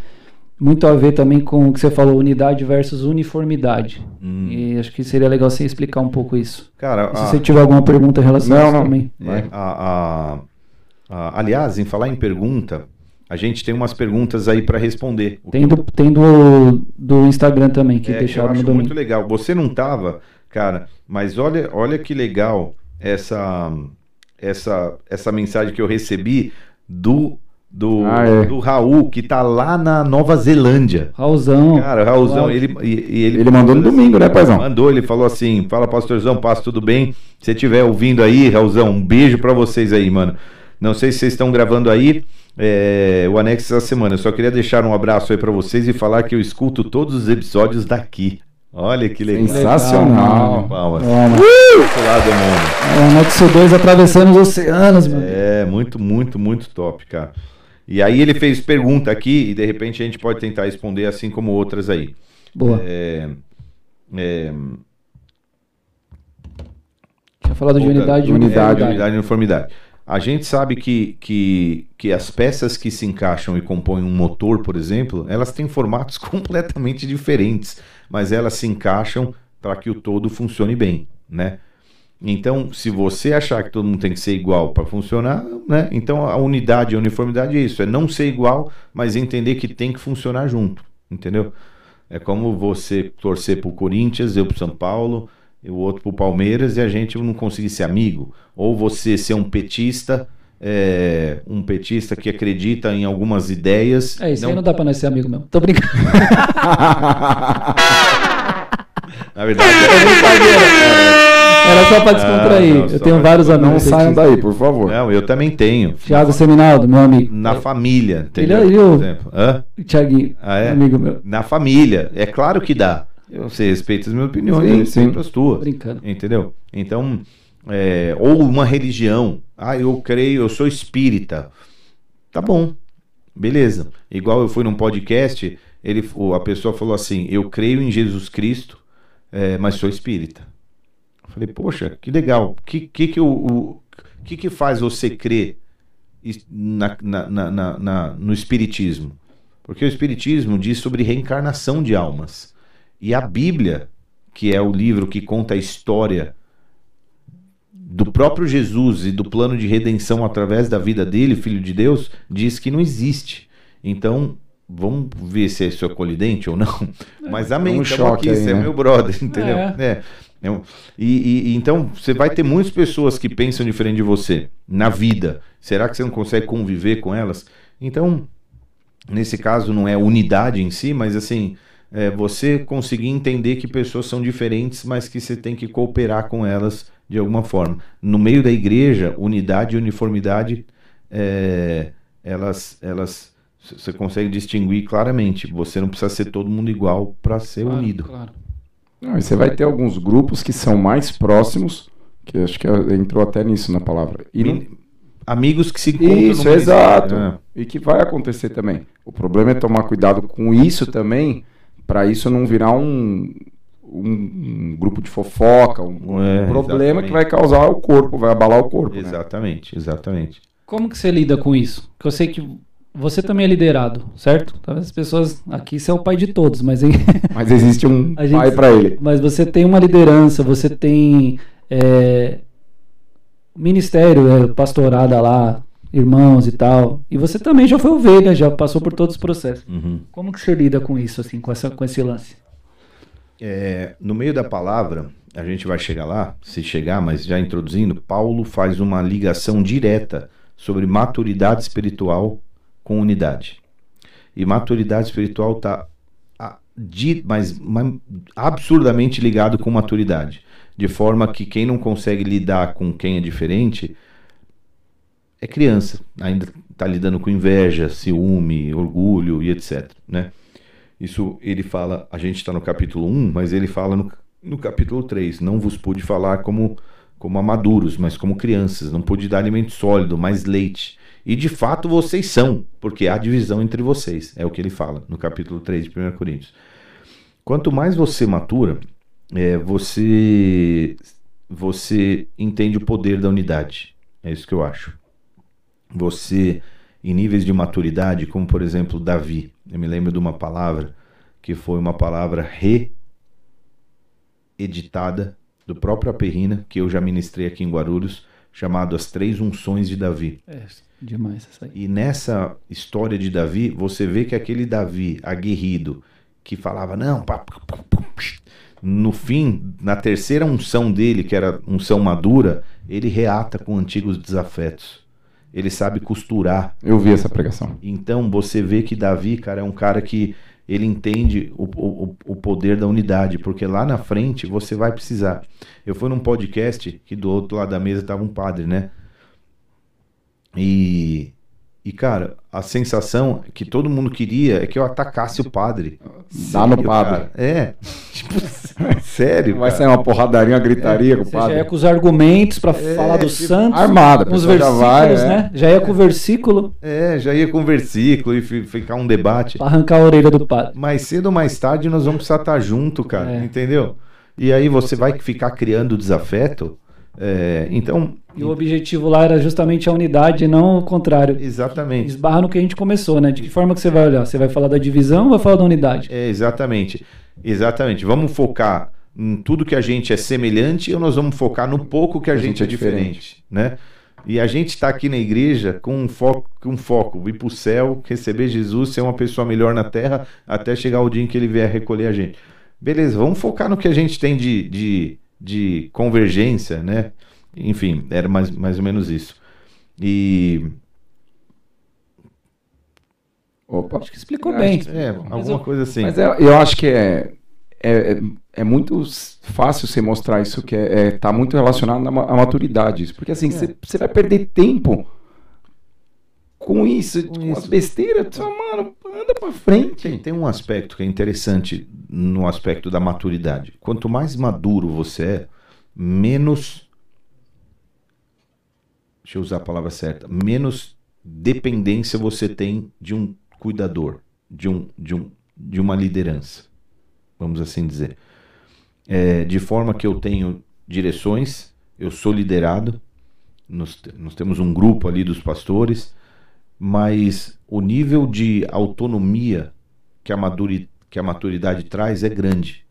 muito a ver também com o que você falou, unidade versus uniformidade. Hum. E acho que seria legal você explicar um pouco isso. Cara, E se a- você tiver alguma pergunta em relação a Não, isso não. também. É, a- a- a- aliás, em falar em pergunta, a gente tem umas perguntas aí para responder. Tem do, tem do, do Instagram também, que é, que eu deixaram no acho domingo. muito legal. Você não tava, Cara, mas olha, olha que legal essa, essa, essa mensagem que eu recebi do, do, Ah, é. do Raul, que tá lá na Nova Zelândia. Raulzão. Cara, Raulzão, ele, ele, Ele mandou no assim, domingo, né, paizão? Mandou, ele falou assim: fala, pastorzão, passo tudo bem? Se você estiver ouvindo aí, Raulzão, um beijo pra vocês aí, mano. Não sei se vocês estão gravando aí é, o anexo essa semana. Eu só queria deixar um abraço aí pra vocês e falar que eu escuto todos os episódios daqui. Olha que legal. Sensacional. Palmas. Toma. Lado do mundo. É, o Nexo 2 atravessando os oceanos, mano. É, muito, muito, muito top, cara. E aí ele fez pergunta aqui e de repente a gente pode tentar responder assim como outras aí. Boa. É, é, Tinha falado de unidade e unidade, É, unidade e uniformidade. A gente sabe que, que, que as peças que se encaixam e compõem um motor, por exemplo, elas têm formatos *laughs* completamente diferentes, mas elas se encaixam para que o todo funcione bem, né? Então, se você achar que todo mundo tem que ser igual para funcionar, né? Então a unidade a uniformidade é isso, é não ser igual, mas entender que tem que funcionar junto, entendeu? É como você torcer pro Corinthians, eu pro São Paulo, e o outro pro Palmeiras e a gente não conseguir ser amigo. Ou você ser um petista, é, um petista que acredita em algumas ideias. É, isso aí não- não dá pra nós ser amigo mesmo. Tô brincando. *laughs* Na verdade, Era só pra descontrair. Ah, não, eu tenho vários Não amigos. saiam petistas. daí, por favor. não, eu também tenho. Thiago Seminaldo, meu amigo. Na família, Ele entendeu? é eu. Por exemplo. Hã? Thiaguinho, Ah, é? amigo meu. Na família. É claro que dá. Eu sei, respeito as minhas opiniões, Sim, eu respeito sim. as tuas. Brincando. Entendeu? Então, é, ou uma religião. Ah, eu creio, eu sou espírita. Tá bom. Beleza. Igual eu fui num podcast, ele, a pessoa falou assim: Eu creio em Jesus Cristo, é, mas sou espírita. Eu falei, poxa, que legal. O que, que, que, o, que, que faz você crer na- na- na- na- no Espiritismo? Porque o Espiritismo diz sobre reencarnação de almas. E a Bíblia, que é o livro que conta a história do próprio Jesus e do plano de redenção através da vida dele, filho de Deus, diz que não existe. Então, vamos ver se isso é colidente ou não. Mas amém, é um aqui, aí, você é né? meu brother, entendeu? É. É. É um- E, e- e então, você vai ter muitas pessoas que pensam diferente de você na vida. Será que você não consegue conviver com elas? Então, nesse caso, não é unidade em si, mas assim, é você conseguir entender que pessoas são diferentes, mas que você tem que cooperar com elas de alguma forma. No meio da igreja, unidade e uniformidade, é, elas, elas, você consegue distinguir claramente. Você não precisa ser todo mundo igual para ser Claro, unido. claro. Não, você vai ter alguns grupos que são mais próximos, que acho que entrou até nisso na palavra. E não- Amigos que se encontram Isso, exato. É. E que vai acontecer também. O problema é tomar cuidado com isso também, para isso não virar um, um, um grupo de fofoca, um, É, um problema exatamente. que vai causar o corpo, vai abalar o corpo. né? Exatamente, exatamente. Como que você lida com isso? Porque eu sei que você também é liderado, certo? Talvez as pessoas aqui você é o pai de todos, mas hein? *laughs* Mas existe um gente- pai para ele. mas você tem uma liderança, você tem é, ministério, é, pastorada lá, irmãos e tal. E você também já foi ovelha, já passou por todos os processos. Uhum. Como que você lida com isso, assim, com, essa, com esse lance? É, no meio da palavra, a gente vai chegar lá, se chegar, mas já introduzindo, Paulo faz uma ligação direta sobre maturidade espiritual com unidade. E maturidade espiritual está mas, mas absurdamente ligado com maturidade. De forma que quem não consegue lidar com quem é diferente é criança, ainda está lidando com inveja, ciúme, orgulho e etc. Né? Isso ele fala, a gente está no capítulo 1, mas ele fala no, no capítulo 3, não vos pude falar como, como a maduros, mas como crianças, não pude dar alimento sólido, mais leite. E de fato vocês são, porque há divisão entre vocês, é o que ele fala no capítulo 3 de 1 Coríntios. Quanto mais você matura, é, você, você entende o poder da unidade. É isso que eu acho. Você, em níveis de maturidade, como por exemplo Davi, eu me lembro de uma palavra que foi uma palavra reeditada do próprio Aperrina, que eu já ministrei aqui em Guarulhos, chamado As Três Unções de Davi. É, demais essa aí. E nessa história de Davi, você vê que aquele Davi aguerrido que falava, não, pá, pá, pá, no fim, na terceira unção dele, que era unção madura, ele reata com antigos desafetos. Ele sabe costurar. Eu vi essa pregação. Então você vê que Davi, cara, é um cara que ele entende o, o, o poder da unidade, porque lá na frente você vai precisar. Eu fui num podcast que do outro lado da mesa tava um padre, né? E e, cara, a sensação que todo mundo queria é que eu atacasse o padre. Dá no padre. Cara. É. *laughs* Tipo, sério. Vai sair uma porradaria, uma gritaria é, com o padre. Já ia com os argumentos para é, falar do tipo, santos. Armada, com os versículos, já vai, é. né? Já ia com o versículo. É, já ia com o versículo e ficar um debate. Pra arrancar a orelha do padre. Mais cedo ou mais tarde nós vamos precisar estar junto, cara. É. Entendeu? E aí você vai ficar criando desafeto é, então. E o objetivo lá era justamente a unidade, não o contrário. Exatamente. Esbarra no que a gente começou, né? De que forma que você vai olhar? Você vai falar da divisão ou vai falar da unidade? É, exatamente. Exatamente. Vamos focar em tudo que a gente é semelhante ou nós vamos focar no pouco que a, a gente, gente, é diferente, diferente, né? E a gente está aqui na igreja com um foco, com um foco, ir para o céu, receber Jesus, ser uma pessoa melhor na terra, até chegar o dia em que ele vier recolher a gente. Beleza, vamos focar no que a gente tem de, de de convergência, né? Enfim, era mais, mais ou menos isso. E. Opa. Acho que explicou bem. Que, é, alguma coisa assim. Mas é, eu acho que é, é, é, muito fácil você mostrar isso, que é, é tá muito relacionado à maturidade. Porque assim, é. você vai perder tempo com isso, com, com as besteiras. Mano, anda pra frente. Tem, tem um aspecto que é interessante no aspecto da maturidade. Quanto mais maduro você é, menos. Deixa eu usar a palavra certa. Menos dependência você tem de um cuidador, de, um, de, um, de uma liderança, vamos assim dizer. É, de forma que eu tenho direções, eu sou liderado, nós, nós temos um grupo ali dos pastores, mas o nível de autonomia que a, maduri, que a maturidade traz é grande.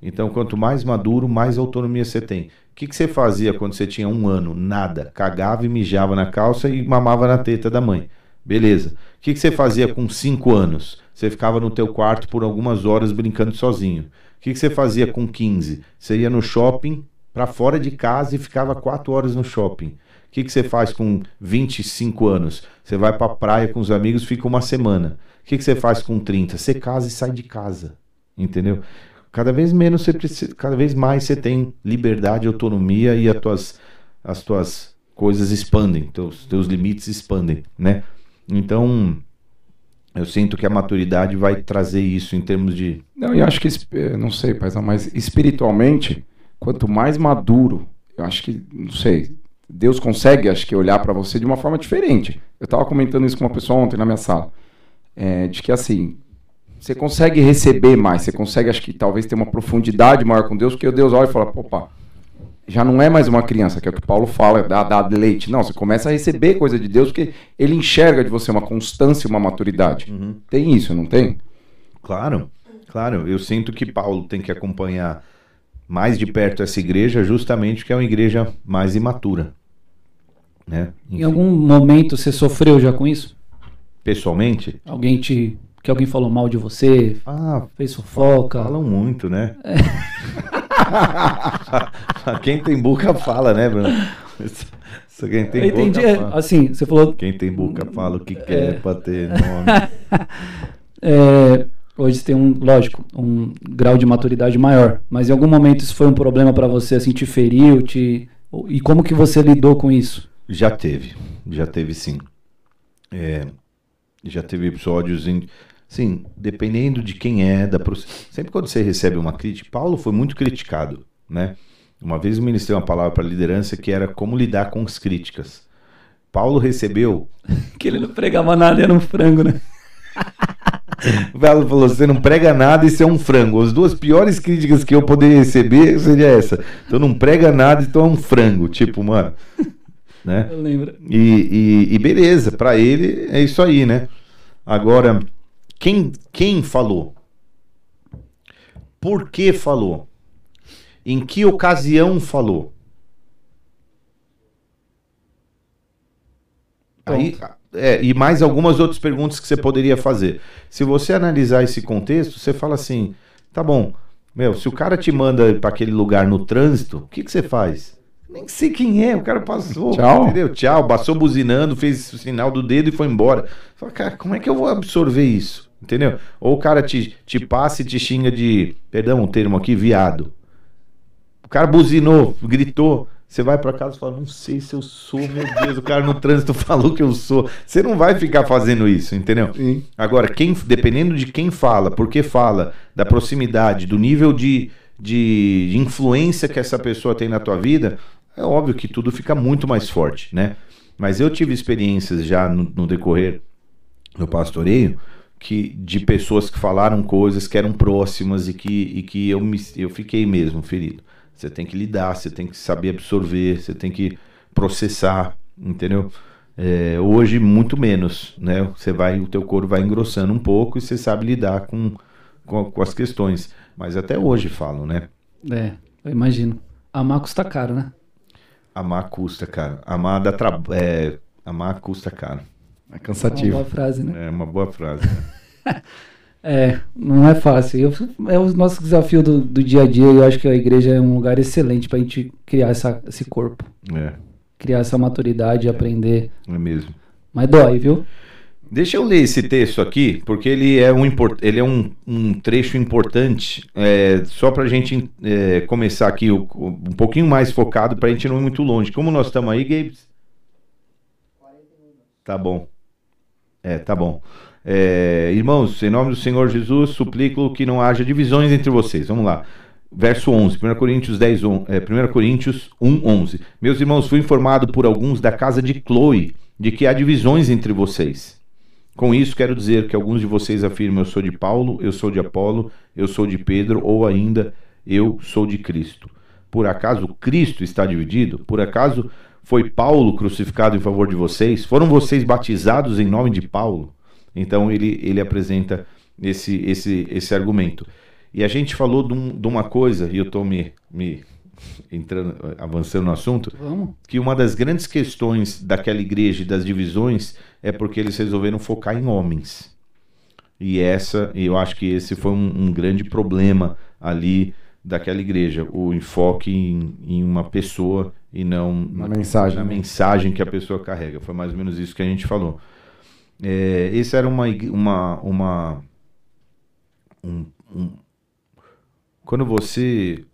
Então, quanto mais maduro, mais autonomia você tem. O que, que você fazia quando você tinha um ano? Nada. Cagava e mijava na calça e mamava na teta da mãe. Beleza. O que, que você fazia com cinco anos? Você ficava no teu quarto por algumas horas brincando sozinho. O que, que você fazia com 15? Você ia no shopping para fora de casa e ficava quatro horas no shopping que, que você faz com 25 anos? Você vai para a praia com os amigos, fica uma semana. O que, que você faz com 30? Você casa e sai de casa. Entendeu? Cada vez menos você precisa, cada vez mais você tem liberdade, autonomia e as tuas, as tuas coisas expandem, teus, teus limites expandem, né? Então, eu sinto que a maturidade vai trazer isso em termos de. Não, e acho que, não sei, Paizão, mas espiritualmente, quanto mais maduro, eu acho que, não sei, Deus consegue, acho que, olhar para você de uma forma diferente. Eu estava comentando isso com uma pessoa ontem na minha sala. É, de que, assim, você consegue receber mais, você consegue, acho que, talvez ter uma profundidade maior com Deus, porque o Deus olha e fala, opa, já não é mais uma criança, que é o que Paulo fala, da, da leite. Não, você começa a receber coisa de Deus, porque ele enxerga de você uma constância, uma maturidade. Uhum. Tem isso, não tem? Claro, claro. Eu sinto que Paulo tem que acompanhar mais de perto essa igreja, justamente porque é uma igreja mais imatura. Né? Em algum momento você sofreu já com isso? Pessoalmente? Alguém te. Que alguém falou mal de você? Ah, fez fofoca? Falam muito, né? É. *laughs* Quem tem boca fala, né, Bruno? Quem tem Eu entendi. Boca, fala. Assim, você falou. Quem tem boca fala o que quer é... pra ter *laughs* nome. é, hoje tem um, lógico, um grau de maturidade maior, mas em algum momento isso foi um problema para você, assim, te feriu, te e como que você lidou com isso? Já teve, já teve sim. É, já teve episódios em, sim, dependendo de quem é, da sempre quando você recebe uma crítica, Paulo foi muito criticado, né? Uma vez eu ministrei uma palavra para liderança que era como lidar com as críticas. Paulo recebeu *laughs* que ele não pregava nada, era um frango, né? *laughs* O Velo falou: você não prega nada e você é um frango. As duas piores críticas que eu poderia receber seria essa. Então não prega nada e tu é um frango. Tipo, mano. Né? Eu lembro. E, e, e beleza, para ele é isso aí, né? Agora, quem, quem falou? Por que falou? Em que ocasião falou? Aí, é, e mais algumas outras perguntas que você poderia fazer. Se você analisar esse contexto, você fala assim: tá bom, Meu, se o cara te manda para aquele lugar no trânsito, o que, que você faz? Nem sei quem é, o cara passou, Tchau. entendeu? Tchau, passou buzinando, fez o sinal do dedo e foi embora. Fala, cara, como é que eu vou absorver isso? Entendeu? Ou o cara te, te passa e te xinga de, perdão o termo aqui, viado. O cara buzinou, gritou. Você vai pra casa e fala, não sei se eu sou, meu Deus, o cara no trânsito *laughs* falou que eu sou. Você não vai ficar fazendo isso, entendeu? Sim. Agora, quem, dependendo de quem fala, porque fala, da proximidade, do nível de, de, de influência que essa pessoa tem na tua vida, é óbvio que tudo fica muito mais forte, né? Mas eu tive experiências já no, no decorrer do pastoreio que de pessoas que falaram coisas que eram próximas e que, e que eu, me, eu fiquei mesmo ferido. Você tem que lidar, você tem que saber absorver, você tem que processar, entendeu? É, hoje muito menos, né? Você vai, o teu corpo vai engrossando um pouco e você sabe lidar com, com, com as questões. Mas até hoje falam, né? É, eu imagino. Amar custa caro, né? Amar custa, cara. Amar dá tra... é, amar custa caro. É É uma cansativo. boa frase, né? É uma boa frase. Né? *laughs* É, não é fácil. Eu, é o nosso desafio do, do dia a dia. Eu acho que a igreja é um lugar excelente pra gente criar essa, esse corpo. É, Criar essa maturidade, aprender. é mesmo. Mas dói, viu? Deixa eu ler esse texto aqui, porque ele é um, ele é um, um trecho importante, é, só para a gente é, começar aqui o- um pouquinho mais focado, para a gente não ir muito longe. Como nós estamos aí, Gabes? Tá bom. É, tá bom. É, irmãos, em nome do Senhor Jesus, suplico que não haja divisões entre vocês. Vamos lá. Verso 11, 1 Coríntios 10, on- é, 1 Coríntios 1, 11. Meus irmãos, fui informado por alguns da casa de Chloe de que há divisões entre vocês. Com isso, quero dizer que alguns de vocês afirmam: eu sou de Paulo, eu sou de Apolo, eu sou de Pedro, ou ainda eu sou de Cristo. Por acaso Cristo está dividido? Por acaso foi Paulo crucificado em favor de vocês? Foram vocês batizados em nome de Paulo? Então ele, ele apresenta esse, esse, esse argumento. E a gente falou de, um- de uma coisa, e eu estou me, me entrando, avançando no assunto, Vamos? que uma das grandes questões daquela igreja e das divisões é porque eles resolveram focar em homens. E essa, eu acho que esse foi um, um grande problema ali daquela igreja, o enfoque em, em uma pessoa e não Na mensagem, na né? mensagem que a pessoa carrega. Foi mais ou menos isso que a gente falou. É, esse era uma, uma, uma um- um- quando você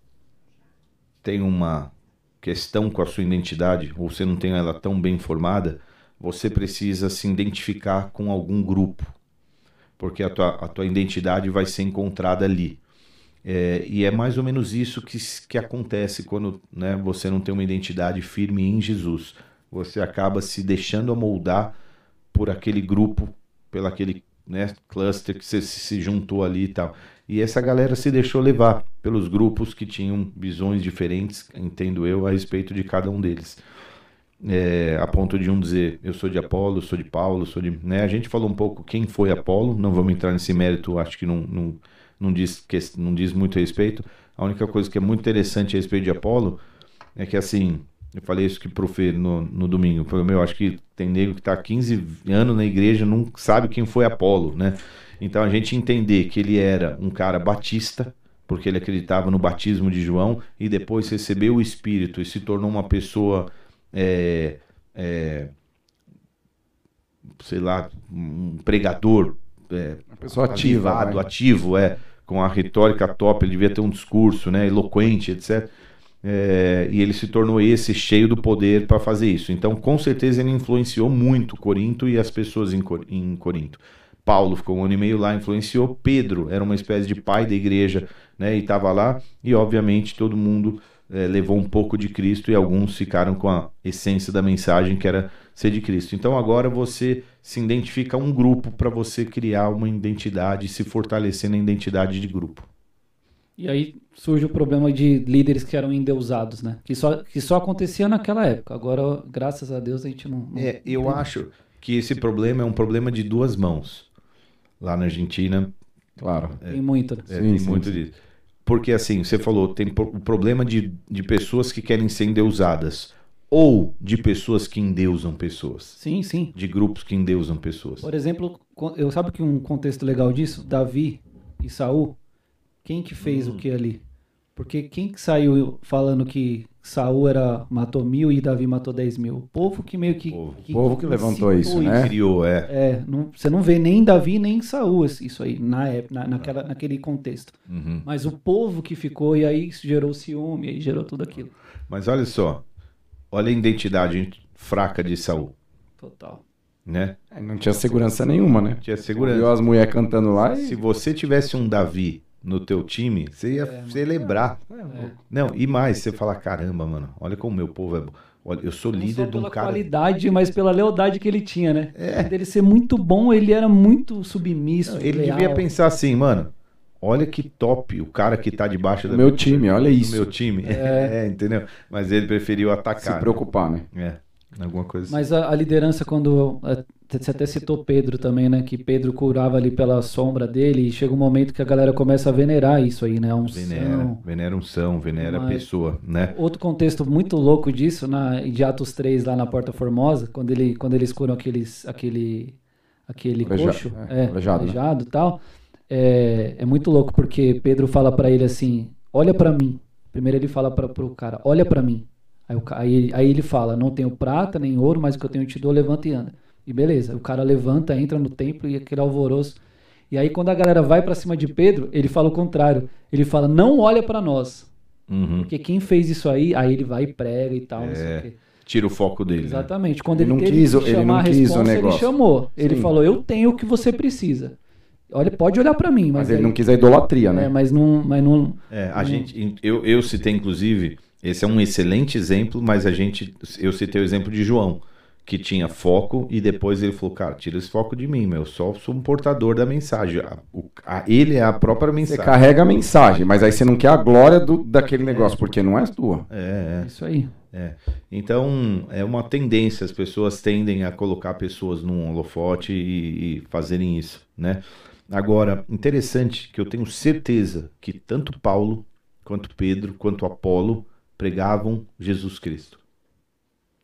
tem uma questão com a sua identidade, ou você não tem ela tão bem formada, você precisa se identificar com algum grupo, porque a tua, a tua identidade vai ser encontrada ali. É, e é mais ou menos isso que, que acontece quando né, você não tem uma identidade firme em Jesus. Você acaba se deixando amoldar por aquele grupo, pelo aquele né, cluster que você se juntou ali e tal. E essa galera se deixou levar pelos grupos que tinham visões diferentes, entendo eu, a respeito de cada um deles. É, a ponto de um dizer, eu sou de Apolo, sou de Paulo, sou de. Né? A gente falou um pouco quem foi Apolo, não vamos entrar nesse mérito, acho que não, não, não, diz, que, não diz muito a respeito. A única coisa que é muito interessante a respeito de Apolo é que assim, eu falei isso que pro Fê no, no domingo. Falei, meu, acho que tem nego que tá há 15 anos na igreja não sabe quem foi Apolo, né? Então a gente entender que ele era um cara batista, porque ele acreditava no batismo de João, e depois recebeu o Espírito e se tornou uma pessoa, é, é, sei lá, um pregador, é, Uma pessoa ativa. avivado, vai. ativo, é, com a retórica top, ele devia ter um discurso, né, eloquente, etc. É, e ele se tornou esse cheio do poder para fazer isso. Então, com certeza, ele influenciou muito Corinto e as pessoas em Corinto. Paulo ficou um ano e meio lá, influenciou. Pedro era uma espécie de pai da igreja, né, e estava lá. E obviamente todo mundo é, levou um pouco de Cristo e alguns ficaram com a essência da mensagem que era ser de Cristo. Então agora você se identifica a um grupo para você criar uma identidade se fortalecer na identidade de grupo. E aí surge o problema de líderes que eram endeusados, né? Que só, que só acontecia naquela época. Agora, graças a Deus, a gente não. não- É, eu acho que esse problema é um problema de duas mãos. Lá na Argentina Claro. Tem muito, né? é, Sim, tem sim, muito sim. disso. Porque assim, você falou, tem o problema de, de pessoas que querem ser endeusadas ou de pessoas que endeusam pessoas. Sim, sim. De grupos que endeusam pessoas. Por exemplo, eu sabe que um contexto legal disso, Davi e Saul, Quem que fez o que ali? Porque quem que saiu falando que Saul era, matou mil e Davi matou dez mil? O povo que meio que. Povo. O povo que levantou isso, né? Criou, é. É, não- você não vê nem Davi nem Saul esse- isso aí, na, ép- na, naquela, naquele contexto. Uhum. Mas o povo que ficou, e aí isso gerou ciúme, aí gerou tudo aquilo. Mas olha só, olha a identidade fraca de Saul, Total. né? É, Não tinha segurança nenhuma, né? Tinha Viu segurança. as mulheres cantando lá e... Se você tivesse um Davi no teu time, você ia, você ia lembrar. Não, e mais, você fala, caramba, mano, olha como meu povo é bom. Olha, eu sou Não líder de um pela cara. qualidade, mas pela lealdade que ele tinha, né? Dele ser muito bom, ele era muito submisso. Ele leal. devia pensar assim, mano. Olha que top o cara que tá debaixo Do da meu time, olha do isso. meu time. *laughs* É. entendeu? Mas ele preferiu Se atacar. preocupar, né? né? É, alguma coisa assim. Mas a, a liderança, quando. é, Você até citou Pedro também, né? Que Pedro curava ali pela sombra dele, e chega um momento que a galera começa a venerar isso aí, né? A unção. Venera, venera unção, venera a pessoa, né? Outro contexto muito louco disso, na, de Atos 3, lá na Porta Formosa, quando, ele, quando eles curam aqueles, aquele, aquele Aleija- coxo, é, é, aleijado, né? aleijado e tal, é, é muito louco, porque Pedro fala pra ele assim, olha pra mim. Primeiro ele fala para pro cara, olha pra mim. Aí, o aí, ele- aí ele fala, não tenho prata nem ouro, mas o que eu tenho te dou, levanta e anda. E beleza, o cara levanta, entra no templo e aquele alvoroço. E aí quando a galera vai pra cima de Pedro, ele fala o contrário. Ele fala, não olha pra nós. Uhum. Porque quem fez isso aí, aí ele vai e prega e tal, não sei É, o quê. Tira o foco dele. né? Exatamente. Quando Ele ele, não teve quis ele chamar não a quis o responsa, ele negócio. chamou. Ele Sim. falou, eu tenho o que você precisa. Olha, pode olhar pra mim, mas, Mas ele aí- não quis a idolatria, é, né? mas não, mas não. É, a gente, eu, eu citei inclusive, esse é um excelente exemplo, mas a gente, eu citei o exemplo de João, que tinha foco e depois ele falou, cara, tira esse foco de mim, meu, eu só sou um portador da mensagem. A- o- a- ele é a própria Você mensagem. carrega a mensagem, mas aí você não quer a glória do, daquele negócio, porque não é tua. É, Isso aí. é, é. Então, é uma tendência, as pessoas tendem a colocar pessoas num holofote e, e fazerem isso, né? Agora, interessante que eu tenho certeza que tanto Paulo, quanto Pedro, quanto Apolo pregavam Jesus Cristo.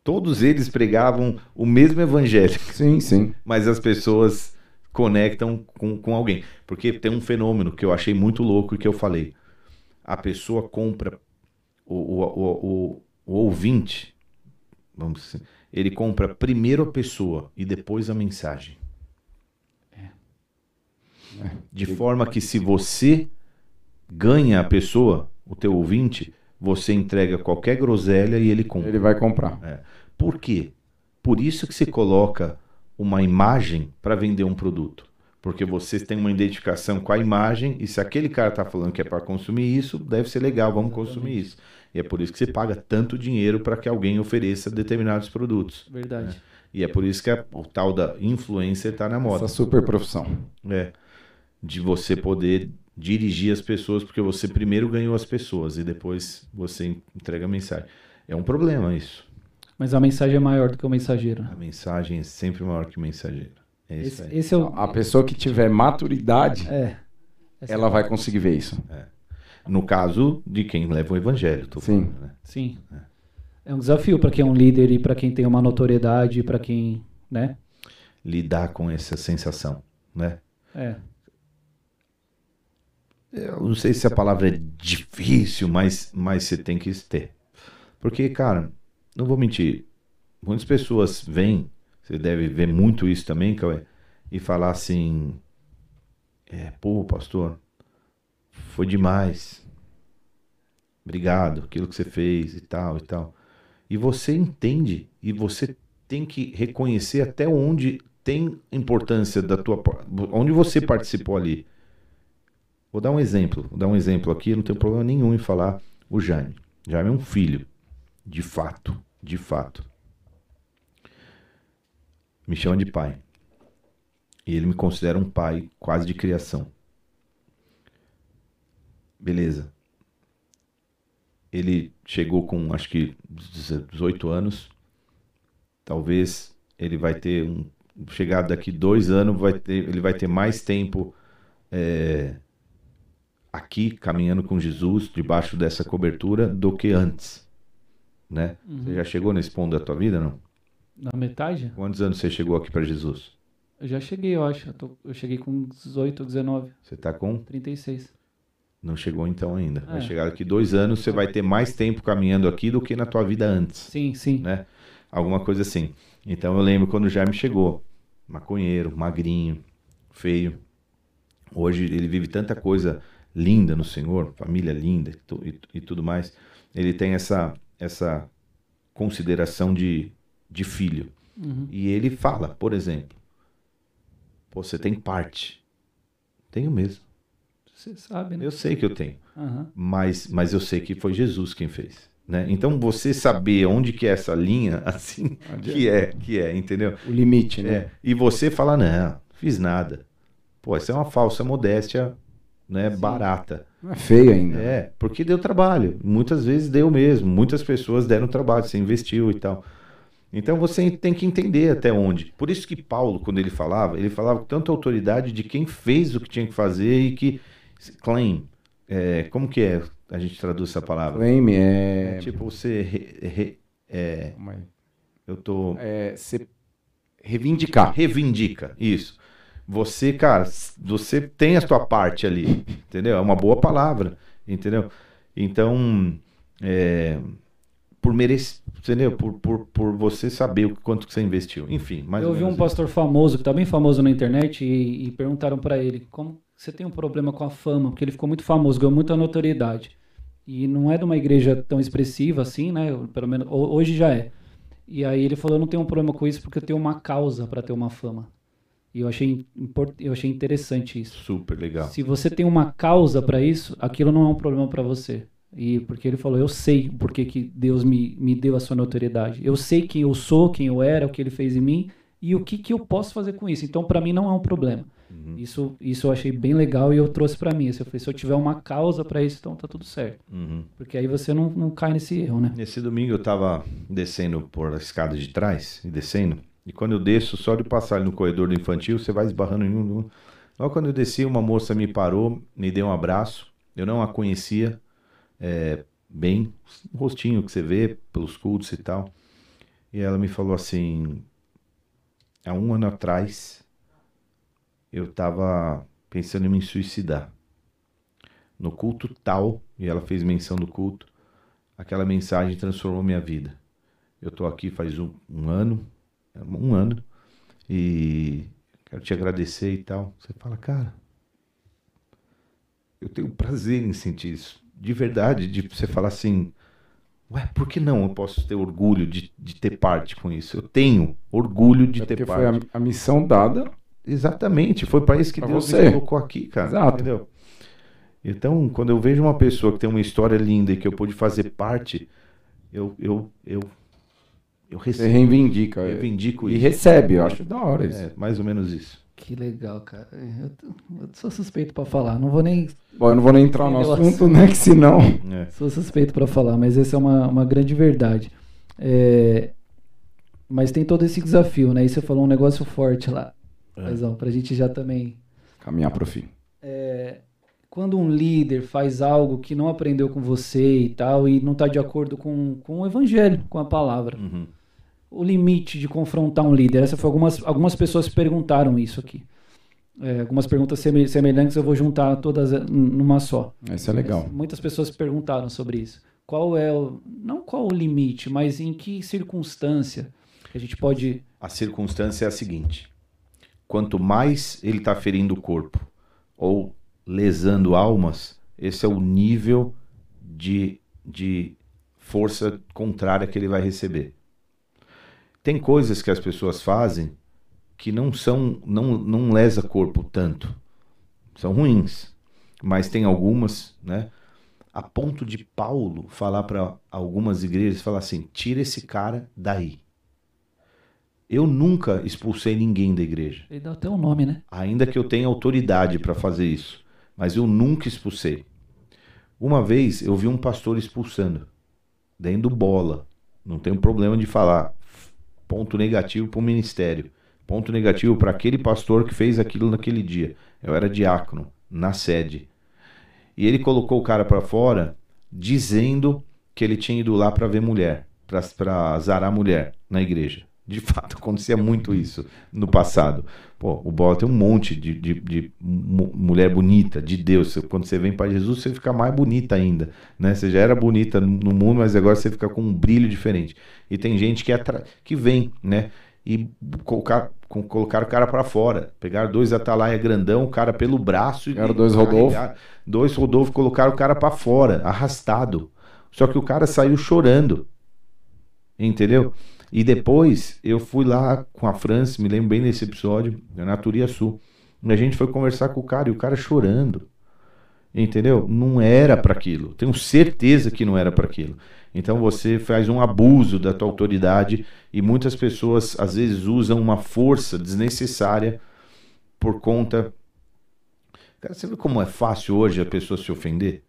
Todos eles pregavam o mesmo evangelho, Sim, sim. mas as pessoas conectam com, com alguém. Porque tem um fenômeno que eu achei muito louco e que eu falei. A pessoa compra, o, o, o, o, ouvinte, vamos dizer, ele compra primeiro a pessoa e depois a mensagem. De forma que se você ganha a pessoa, o teu ouvinte, você entrega qualquer groselha e ele compra. Ele vai comprar. É. Por quê? Por isso que se coloca uma imagem para vender um produto. Porque você tem uma identificação com a imagem e se aquele cara está falando que é para consumir isso, deve ser legal, vamos consumir isso. E é por isso que você paga tanto dinheiro para que alguém ofereça determinados produtos. Verdade. E é por isso que a- o tal da influencer está na moda. Essa super profissão. É. De você poder dirigir as pessoas, porque você primeiro ganhou as pessoas e depois você entrega a mensagem. É um problema isso. Mas a mensagem é maior do que o mensageiro. A mensagem é sempre maior que o mensageiro. É isso Esse, aí. esse é o. A pessoa que tiver maturidade, É. Ela é- vai conseguir ver isso. No caso de quem leva o evangelho, tô Sim. falando, né? Sim. É um desafio para quem é um líder e para quem tem uma notoriedade, para quem, né? Lidar com essa sensação, né? É. Eu não sei se a palavra é difícil, mas, mas você tem que ter. Porque, cara, não vou mentir. Muitas pessoas vêm, você deve ver muito isso também, Cauê, e falar assim: é, pô, pastor, foi demais. Obrigado, aquilo que você fez e tal e tal. E você entende, e você tem que reconhecer até onde tem importância da tua. onde você participou ali. Vou dar um exemplo, vou dar um exemplo aqui, não tenho problema nenhum em falar o Jaime. Jaime é um filho, de fato, de fato. Me chama de pai. E ele me considera um pai quase de criação. Beleza. Ele chegou com acho que 18 anos. Talvez ele vai ter um. Chegar daqui dois anos, vai ter, ele vai ter mais tempo é, aqui caminhando com Jesus, debaixo dessa cobertura, do que antes. Né? Você já chegou nesse ponto da tua vida, não? Na metade? Quantos anos você chegou aqui para Jesus? Eu já cheguei, eu acho. Eu, tô- eu cheguei com 18, 19, Você tá com 36. Não chegou então ainda. Vai É. chegar daqui dois anos, você vai ter mais tempo caminhando aqui do que na tua vida antes, Sim, sim. né? Alguma coisa assim. Então eu lembro quando o Jaime chegou, maconheiro, magrinho, feio. Hoje ele vive tanta coisa linda no Senhor, família linda e, e- e tudo mais. Ele tem essa essa consideração de, de filho. Uhum. E ele fala, por exemplo, você tem parte. Tenho mesmo. Você sabe, né? Eu sei que eu tenho. Aham. Mas, mas eu sei que foi Jesus quem fez. Né? Então você saber onde que é essa linha, *laughs* assim, que é, que é, entendeu? O limite, né? É. E você fala, não, fiz nada. Pô, isso é uma falsa modéstia, né, barata. Não é feio ainda. É, porque deu trabalho. Muitas vezes deu mesmo. Muitas pessoas deram trabalho, você investiu e tal. Então você tem que entender até onde. Por isso que Paulo, quando ele falava, ele falava com tanta autoridade de quem fez o que tinha que fazer e que claim. É, como que é? A gente traduz essa palavra. Claim é. É tipo você re- re- é, eu tô É, se reivindicar. reivindica isso. Você, cara, você tem a sua parte ali, entendeu? É uma boa palavra, entendeu? Então, é, por merecer, entendeu? Por, por, por você saber o quanto que você investiu. Enfim, mais Eu ou ouvi um menos pastor famoso, que tá bem famoso na internet, e, e perguntaram pra ele como você tem um problema com a fama, porque ele ficou muito famoso, ganhou muita notoriedade. E não é de uma igreja tão expressiva assim, né? Pelo menos ho- hoje já é. E aí ele falou, eu não tenho um problema com isso porque eu tenho uma causa pra ter uma fama. E eu achei, eu achei interessante isso. Super legal. Se você tem uma causa pra isso, aquilo não é um problema pra você. E porque ele falou, eu sei por que Deus me, me deu a sua notoriedade. Eu sei quem eu sou, quem eu era, o que ele fez em mim e o que que eu posso fazer com isso. Então, pra mim não é um problema. Isso, isso eu achei bem legal e eu trouxe pra mim. Eu falei, se eu tiver uma causa pra isso, então tá tudo certo. Uhum. Porque aí você não, não cai nesse erro, né? Nesse domingo eu tava descendo por a escada de trás e descendo. E quando eu desço, só de passar ali no corredor do infantil, você vai esbarrando em um. Logo quando eu desci, uma moça me parou, me deu um abraço. Eu não a conhecia é, bem, o rostinho que você vê pelos cultos e tal. E ela me falou assim: há um ano atrás, eu tava pensando em me suicidar. No culto tal, e ela fez menção do culto, aquela mensagem transformou minha vida. Eu tô aqui faz um, um ano, um ano, e quero te agradecer e tal. Você fala, cara, eu tenho prazer em sentir isso. De verdade, de você falar assim, ué, por que não eu posso ter orgulho de, de ter parte com isso? Eu tenho orgulho de É ter porque parte. foi a, a missão dada. Exatamente, foi para isso que Deus você. me colocou aqui, cara. Exato. Entendeu? Então, quando eu vejo uma pessoa que tem uma história linda e que eu pude fazer parte, eu eu eu eu Você recebo, reivindica. eu reivindico E isso. recebe, eu acho da hora isso. É, mais ou menos isso. Que legal, cara. Eu, eu sou suspeito pra falar. Não vou nem. Bom, eu não vou nem entrar no Entendeu? assunto, né? Que senão. É. Sou suspeito pra falar, mas essa é uma, uma grande verdade. É, Mas tem todo esse desafio, né? E você falou um negócio forte lá. É. Paizão, pra gente já também. Caminhar pro fim. É, Quando um líder faz algo que não aprendeu com você e tal, e não tá de acordo com, com o evangelho, com a palavra. Uhum. O limite de confrontar um líder. Essa foi algumas, algumas pessoas perguntaram isso aqui. É, algumas perguntas seme- semelhantes eu vou juntar todas eh, numa só. Isso é legal. Muitas pessoas perguntaram sobre isso. Qual é o. Não qual o limite, mas em que circunstância a gente pode. A circunstância é a seguinte: quanto mais ele está ferindo o corpo ou lesando almas, esse é o nível de, de força contrária que ele vai receber. Tem coisas que as pessoas fazem que não são, não, não lesa corpo tanto. São ruins. Mas tem algumas, né? A ponto de Paulo falar para algumas igrejas, falar assim, tira esse cara daí. Eu nunca expulsei ninguém da igreja, Ele dá até um nome, né? ainda que eu tenha autoridade para fazer isso, mas eu nunca expulsei. Uma vez eu vi um pastor expulsando, dentro bola. Não tem problema de falar. Ponto negativo para o ministério. Ponto negativo para aquele pastor que fez aquilo naquele dia. Eu era diácono, na sede. E ele colocou o cara para fora, dizendo que ele tinha ido lá para ver mulher, para zarar mulher na igreja. De fato, acontecia muito isso no passado. Pô, o Bola tem um monte de, de, de mulher bonita, de Deus. Quando você vem para Jesus, você fica mais bonita ainda. Né? Você já era bonita no mundo, mas agora você fica com um brilho diferente. E tem gente que, atra... que vem, né? E colocar, colocar o cara para fora. Pegaram dois atalaia grandão, o cara pelo braço. Pegaram dois Rodolfo. Dois Rodolfo, colocaram o cara para fora, arrastado. Só que o cara saiu chorando. Entendeu? E depois eu fui lá com a França, me lembro bem desse episódio, na Turia Sul. E a gente foi conversar com o cara e o cara chorando. Entendeu? Não era para aquilo. Tenho certeza que não era para aquilo. Então você faz um abuso da tua autoridade e muitas pessoas às vezes usam uma força desnecessária por conta. Cara, você vê como é fácil hoje a pessoa se ofender?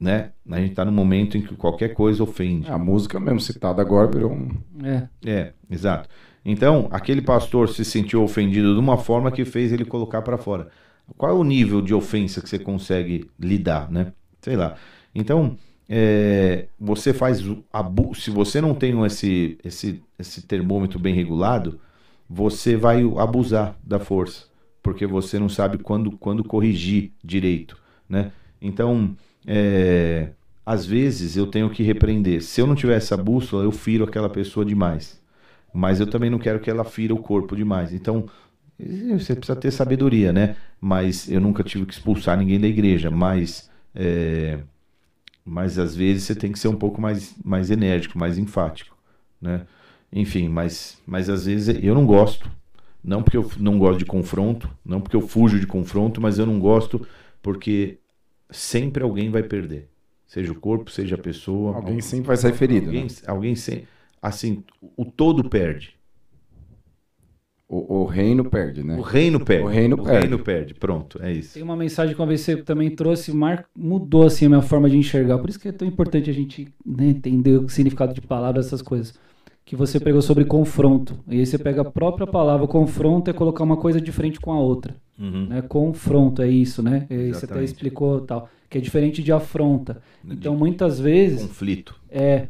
Né? A gente está num momento em que qualquer coisa ofende. A música mesmo citada agora virou um. É. É, exato. Então, aquele pastor se sentiu ofendido de uma forma que fez ele colocar para fora. Qual é o nível de ofensa que você consegue lidar, né? Sei lá. Então, é, você faz abuso. Se você não tem esse, esse, esse termômetro bem regulado, você vai abusar da força, porque você não sabe quando, quando corrigir direito, né? Então, é, às vezes eu tenho que repreender. Se eu não tiver essa bússola, eu firo aquela pessoa demais. Mas eu também não quero que ela fira o corpo demais. Então, você precisa ter sabedoria, né? Mas eu nunca tive que expulsar ninguém da igreja. Mas, é, mas às vezes você tem que ser um pouco mais, mais enérgico, mais enfático, né? Enfim, mas, mas às vezes eu não gosto. Não porque eu não gosto de confronto, não porque eu fujo de confronto, mas eu não gosto porque sempre alguém vai perder. Seja o corpo, seja a pessoa. Alguém sempre vai sair ferido. Alguém, né? alguém sempre. Assim, o todo perde. O, o, reino perde, né? O reino perde. O reino, o perde. reino perde. Pronto, é isso. Tem uma mensagem que uma vez você também trouxe, Mar... mudou assim a minha forma de enxergar. Por isso que é tão importante a gente né, entender o significado de palavras, essas coisas. Que você pegou sobre confronto. E aí você pega a própria palavra confronto e é colocar uma coisa de frente com a outra. Uhum. Né? Confronto, é isso, né? E você até explicou tal. Que é diferente de afronta. Então, muitas vezes. Conflito. É,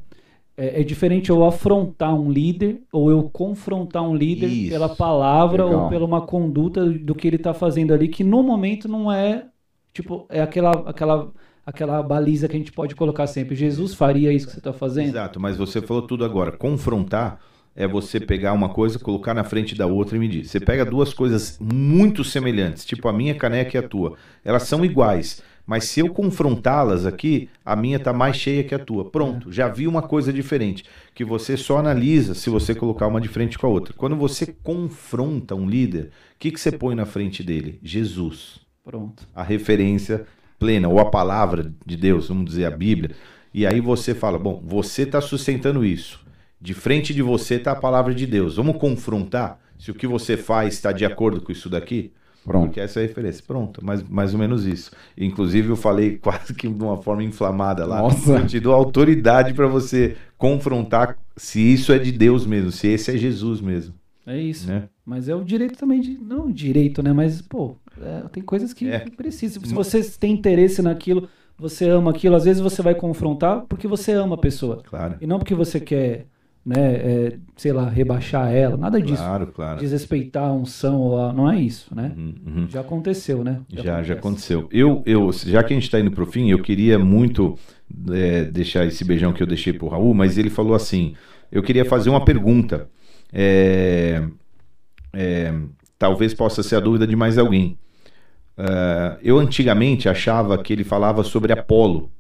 é, é, diferente eu afrontar um líder ou eu confrontar um líder isso. pela palavra Legal. ou pela uma conduta do que ele está fazendo ali, que no momento não é. Tipo, é aquela. aquela aquela baliza que a gente pode colocar sempre. Jesus faria isso que você está fazendo? Exato, mas você falou tudo agora. Confrontar é você pegar uma coisa, colocar na frente da outra e medir. Você pega duas coisas muito semelhantes, tipo a minha caneca e a tua. Elas são iguais, mas se eu confrontá-las aqui, a minha está mais cheia que a tua. Pronto, já vi uma coisa diferente, que você só analisa se você colocar uma de frente com a outra. Quando você confronta um líder, o que, que você põe na frente dele? Jesus. Pronto. A referência plena, ou a palavra de Deus, vamos dizer, a Bíblia. E aí você fala, bom, você está sustentando isso de frente de você está a palavra de Deus. Vamos confrontar se o que você faz está de acordo com isso daqui? Pronto. Porque essa é a referência. Pronto, mais, mais ou menos isso. Inclusive, eu falei *laughs* quase que de uma forma inflamada lá. Nossa. Eu te dou autoridade para você confrontar se isso é de Deus mesmo, se esse é Jesus mesmo. É isso. Né? Mas é o direito também de. Não direito, né? Mas, pô, é, tem coisas que é. precisam. Se você tem interesse naquilo, você ama aquilo, às vezes você vai confrontar porque você ama a pessoa. Claro. E não porque você quer né, é, sei lá, rebaixar ela, nada disso. Claro, claro. Desrespeitar a unção, ou a, não é isso, né? Uhum, uhum. Já aconteceu, né? Já, já, já aconteceu. Eu, eu, já que a gente está indo para o fim, eu queria muito é, deixar esse beijão que eu deixei para o Raul, mas ele falou assim, eu queria fazer uma pergunta. É, é, talvez possa ser a dúvida de mais alguém. Uh, eu antigamente achava que ele falava sobre Apolo,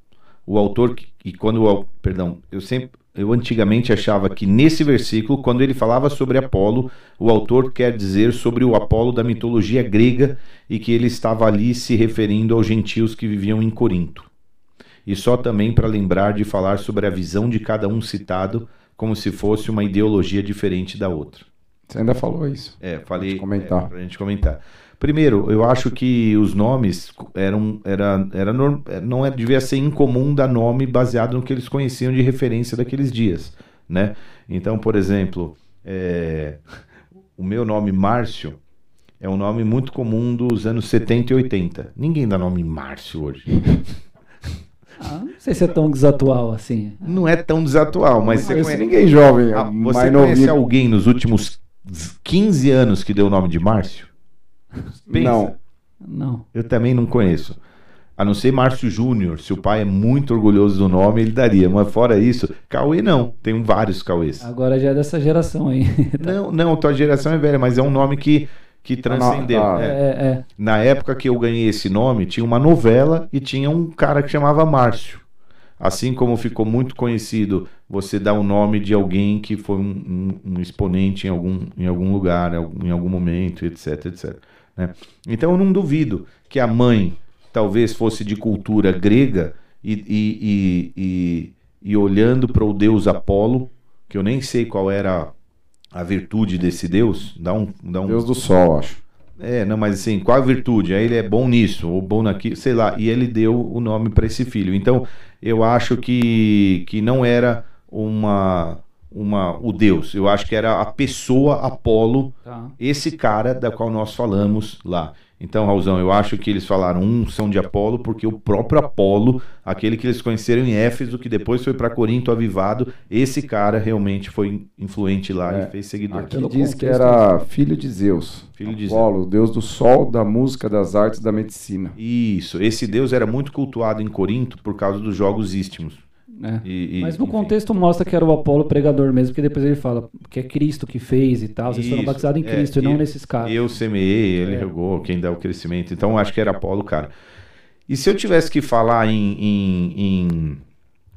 o autor e quando perdão, eu sempre eu antigamente achava que nesse versículo, quando ele falava sobre Apolo, o autor quer dizer sobre o Apolo da mitologia grega e que ele estava ali se referindo aos gentios que viviam em Corinto. E só também para lembrar de falar sobre a visão de cada um citado, como se fosse uma ideologia diferente da outra. Você ainda falou isso? É, falei. Comentar. É, pra gente comentar. Primeiro, eu acho que os nomes eram era, era não era, devia ser incomum dar nome baseado no que eles conheciam de referência daqueles dias, né? Então, por exemplo, é, o meu nome Márcio é um nome muito comum dos anos 70 e 80. Ninguém dá nome Márcio hoje. Ah, sei se é tão desatual assim. Não é tão desatual, mas Não você conhece ninguém jovem. Ah, mais você conhece novinho. alguém nos últimos 15 anos que deu o nome de Márcio? *laughs* Pensa. Não. Não. Eu também não conheço. A não ser Márcio Júnior, se o pai é muito orgulhoso do nome, ele daria. Mas fora isso, Cauê não. Tem vários Cauês. Agora já é dessa geração aí. *laughs* Não, não, tua geração é velha, mas é um nome que, que transcendeu. Ah, É, É. é, é. Na época que eu ganhei esse nome, tinha uma novela e tinha um cara que chamava Márcio. Assim como ficou muito conhecido você dar o nome de alguém que foi um, um- um exponente em algum, em algum lugar, em algum, em algum momento, etc, etc. né? Então eu não duvido que a mãe talvez fosse de cultura grega e, e, e, e, e olhando para o deus Apolo, que eu nem sei qual era a virtude desse deus, dá um, dá um, Deus do Sol, acho. é, não, mas assim, qual a virtude? Aí ele é bom nisso, ou bom naquilo, sei lá, e ele deu o nome para esse filho. Então, eu acho que, que não era uma, uma o Deus, eu acho que era a pessoa Apolo, Tá. esse cara da qual nós falamos lá. Então, Raulzão, eu acho que eles falaram um são de Apolo, porque o próprio Apolo, aquele que eles conheceram em Éfeso, que depois foi para Corinto avivado, esse cara realmente foi influente lá É, e fez seguidor. Aqui Pelo diz que era filho de Zeus. Filho de Apolo, deus do sol, da música, das artes, da medicina. Isso, esse deus era muito cultuado em Corinto por causa dos jogos istmos. É. E- e, Mas no enfim. contexto mostra que era o Apolo pregador mesmo, porque depois ele fala que é Cristo que fez e tal. Vocês foram Isso, batizados em é, Cristo e não eu- nesses caras. Eu semeei, ele É. regou, quem dá o crescimento. Então acho que era Apolo, cara. E se eu tivesse que falar em. em- em-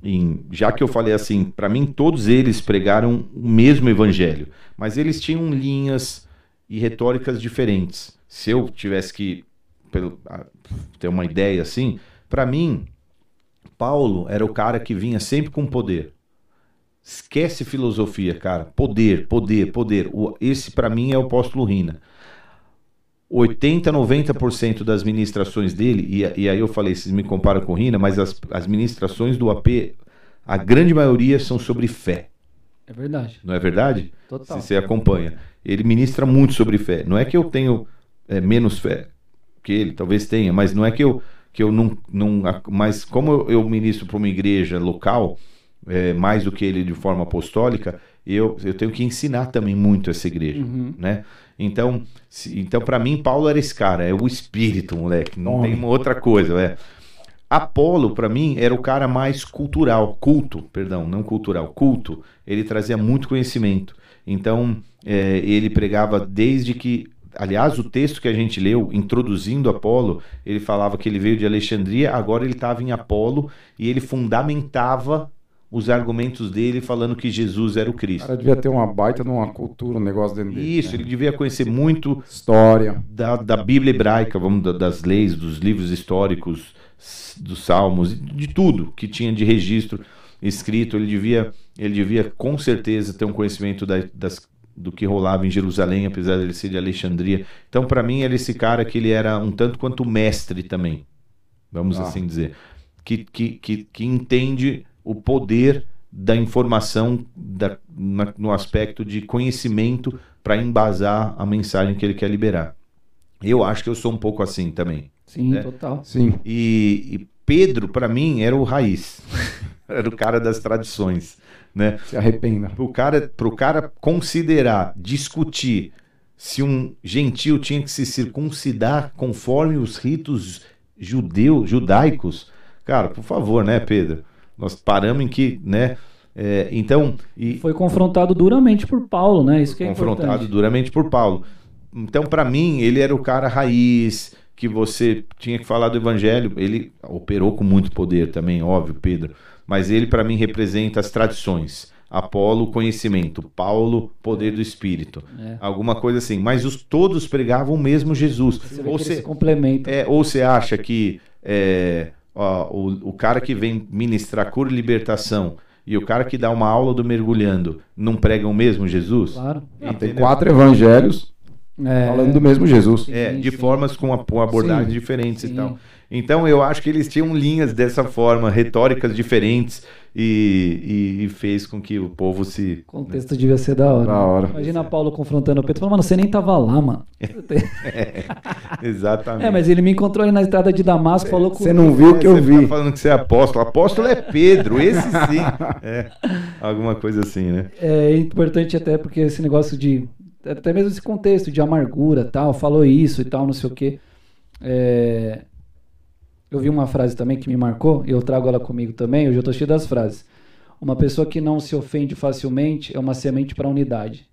em- já que eu falei assim, para mim todos eles pregaram o mesmo evangelho, mas eles tinham linhas e retóricas diferentes. Se eu tivesse que pelo- ter uma ideia assim, para mim, Paulo era o cara que vinha sempre com poder. Esquece filosofia, cara. Poder, poder, poder. O- esse para mim é o apóstolo Rina. 80, 90% das ministrações dele, e, e aí eu falei, vocês me comparam com Rina, mas as, as ministrações do AP, a grande maioria são sobre fé. É verdade. Não é verdade? Total. Se você acompanha. Ele ministra muito sobre fé. Não é que eu tenho é, menos fé que ele, talvez tenha, mas não é que eu, que eu não, não. Mas como eu, ministro para uma igreja local, é, mais do que ele de forma apostólica, eu, eu tenho que ensinar também muito essa igreja. Uhum. Né? Então, se- então para mim, Paulo era esse cara, é o espírito, moleque. Não Homem. tem uma outra coisa. É. Apolo, para mim, era o cara mais cultural, culto, perdão, não cultural, culto. Ele trazia muito conhecimento. Então, é, ele pregava desde que. Aliás, o texto que a gente leu, introduzindo Apolo, ele falava que ele veio de Alexandria, agora ele estava em Apolo e ele fundamentava os argumentos dele falando que Jesus era o O Cristo. cara devia ter uma baita numa cultura, um negócio dentro dele. Isso, né? ele devia conhecer muito História. da, da Bíblia hebraica, vamos, da- das leis, dos livros históricos, dos salmos, de tudo que tinha de registro escrito. Ele devia, ele devia com certeza ter um conhecimento da- das, do que rolava em Jerusalém, apesar de ele ser de Alexandria. Então, para mim, era esse cara que ele era um tanto quanto mestre também, vamos Ah. assim dizer, que, que, que, que entende o poder da informação da- na- no aspecto de conhecimento para embasar a mensagem que ele quer liberar. Eu acho que eu sou um pouco assim também. Sim, É. total. Sim. E, e Pedro, para mim, era o raiz. *laughs* era o cara das tradições. Né? Se arrependa. Pro cara, pro cara considerar, discutir se um gentil tinha que se circuncidar conforme os ritos judeus, judaicos, cara, por favor, né, Pedro? Nós paramos em que, né? é, então, e Foi confrontado duramente por Paulo, né? Isso que é confrontado importante. duramente por Paulo. Então, para mim, ele era o cara raiz que você tinha que falar do evangelho. Ele operou com muito poder também, óbvio, Pedro. Mas ele, para mim, representa as tradições. Apolo, conhecimento. Paulo, poder do Espírito. É. Alguma coisa assim. Mas os todos pregavam o mesmo Jesus. Você Ou você, se complementam. é, ou você acha que é, ó, o, o cara que vem ministrar cura e libertação e o cara que dá uma aula do mergulhando não pregam o mesmo Jesus? Claro. Ah, tem quatro evangelhos É, falando do mesmo Jesus. É, de formas com, a- com abordagens Sim. diferentes e Sim. tal. Então eu acho que eles tinham linhas dessa forma, retóricas diferentes e, e, e fez com que o povo se. O contexto né? devia ser da hora. Da hora. Imagina Paulo confrontando o Pedro falando, mano, você nem tava lá, mano. *laughs* é, exatamente. É, mas ele me encontrou ali na estrada de Damasco, falou com Você não viu o que eu vi. Tá falando que você é apóstolo. Apóstolo é Pedro, esse sim. *laughs* É, alguma coisa assim, né? É importante até porque esse negócio de. Até mesmo esse contexto de amargura tal, falou isso e tal, não sei o quê. É, eu vi uma frase também que me marcou, e eu trago ela comigo também, hoje eu estou cheio das frases. Uma pessoa que não se ofende facilmente é uma semente para unidade.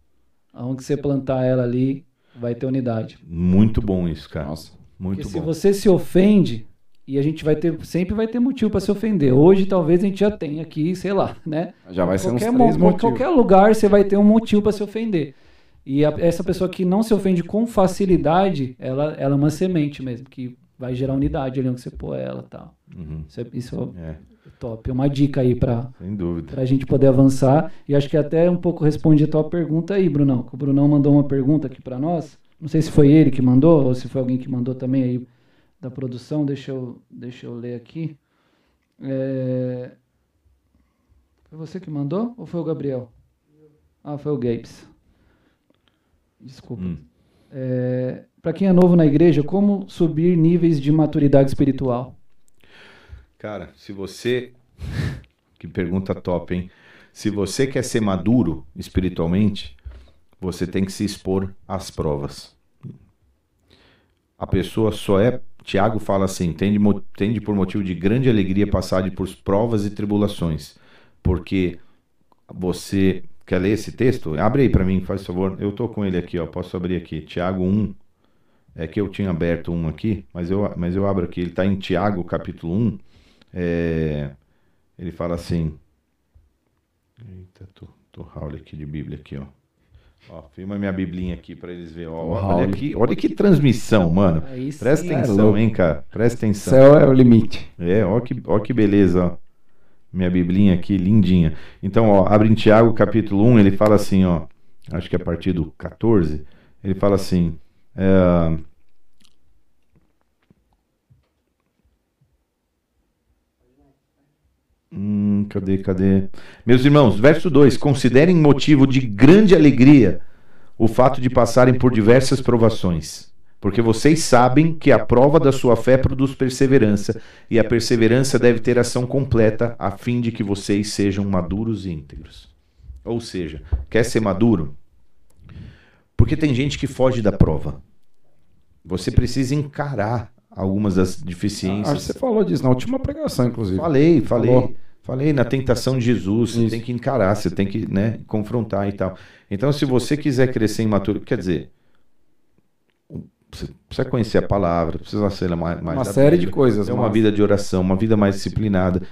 Aonde você plantar ela ali, vai ter unidade. Muito bom isso, cara. Nossa, muito Porque bom. se você se ofende, e a gente vai ter, sempre vai ter motivo para se ofender. Hoje talvez a gente já tenha aqui, sei lá, né? Já vai qualquer ser uns três motivos. qualquer lugar você vai ter um motivo para se ofender. E a, essa pessoa que não se ofende com facilidade, ela, ela é uma semente mesmo, que vai gerar unidade ali onde você pôr ela e tal. Uhum. Isso, é, isso é, top. É uma dica aí para a gente poder avançar. E acho que até um pouco responde a tua pergunta aí, Brunão. O Brunão mandou uma pergunta aqui para nós. Não sei se foi ele que mandou ou se foi alguém que mandou também aí da produção. Deixa eu, deixa eu ler aqui. É... Foi você que mandou ou foi o Gabriel? Ah, foi o Gapes. Desculpa. Hum. É, para quem é novo na igreja, como subir níveis de maturidade espiritual? Cara, se você. que pergunta top, hein? Se você quer ser maduro espiritualmente, você tem que se expor às provas. A pessoa só é. Tiago fala assim: tende, tende por motivo de grande alegria passar por provas e tribulações, porque você Quer ler esse texto? Abre aí para mim, faz favor. Eu tô com ele aqui, ó. Posso abrir aqui. Tiago 1, é que eu tinha aberto um aqui, mas eu, mas eu abro aqui. Ele está em Tiago, capítulo 1. É, ele fala assim. Eita, tô, tô Raul aqui de Bíblia aqui, ó. Ó, filma minha biblinha aqui para eles verem. Ó, olha, aqui, olha que transmissão, mano. Presta é atenção, é hein, cara. Presta atenção. Céu é o limite. É, ó que, ó que beleza, ó. Minha biblinha aqui, lindinha. Então, ó, abre em Tiago, capítulo 1, ele fala assim, ó. Acho que é a partir do 14. Ele fala assim. É... Hum, cadê, cadê? Meus irmãos, verso 2: Considerem motivo de grande alegria o fato de passarem por diversas provações, porque vocês sabem que a prova da sua fé produz perseverança, e a perseverança deve ter ação completa, a fim de que vocês sejam maduros e íntegros. Ou seja, quer ser maduro? Porque tem gente que foge da prova. Você precisa encarar algumas das deficiências. Ah, você falou disso na última pregação, inclusive. Falei, falei. Falou. Falei na tentação de Jesus, você Isso. tem que encarar, você tem que né, confrontar e tal. Então, se você quiser crescer em maturidade, quer dizer, você precisa conhecer a palavra, precisa ser mais, mais uma série de coisas. É uma vida de oração, uma vida mais disciplinada,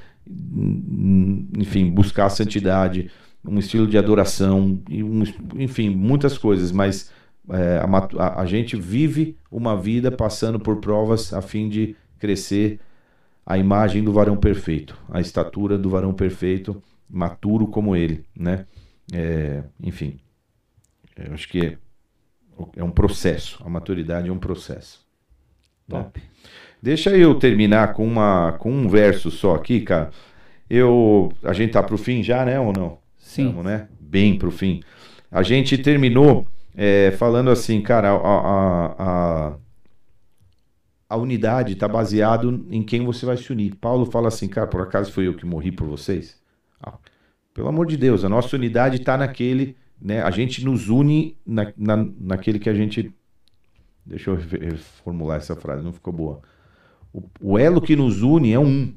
enfim, buscar a santidade, um estilo de adoração, e um, enfim, muitas coisas, mas é, a, a, gente vive uma vida passando por provas a fim de crescer a imagem do varão perfeito, a estatura do varão perfeito, maturo como ele, né? É, enfim, eu acho que é, é, um processo, a maturidade é um processo. Né? Top. Né? Deixa eu terminar com, uma, com um verso só aqui, cara. Eu, a gente tá pro fim já, né, ou não? Sim. Estamos, né? Bem pro fim. A gente terminou é, falando assim, cara, a, a, a, a unidade está baseado em quem você vai se unir. Paulo fala assim, cara, por acaso foi eu que morri por vocês? Ah, pelo amor de Deus, a nossa unidade está naquele, né? A gente nos une na, na, naquele que a gente. Deixa eu reformular essa frase, não ficou boa. O, o elo que nos une é um.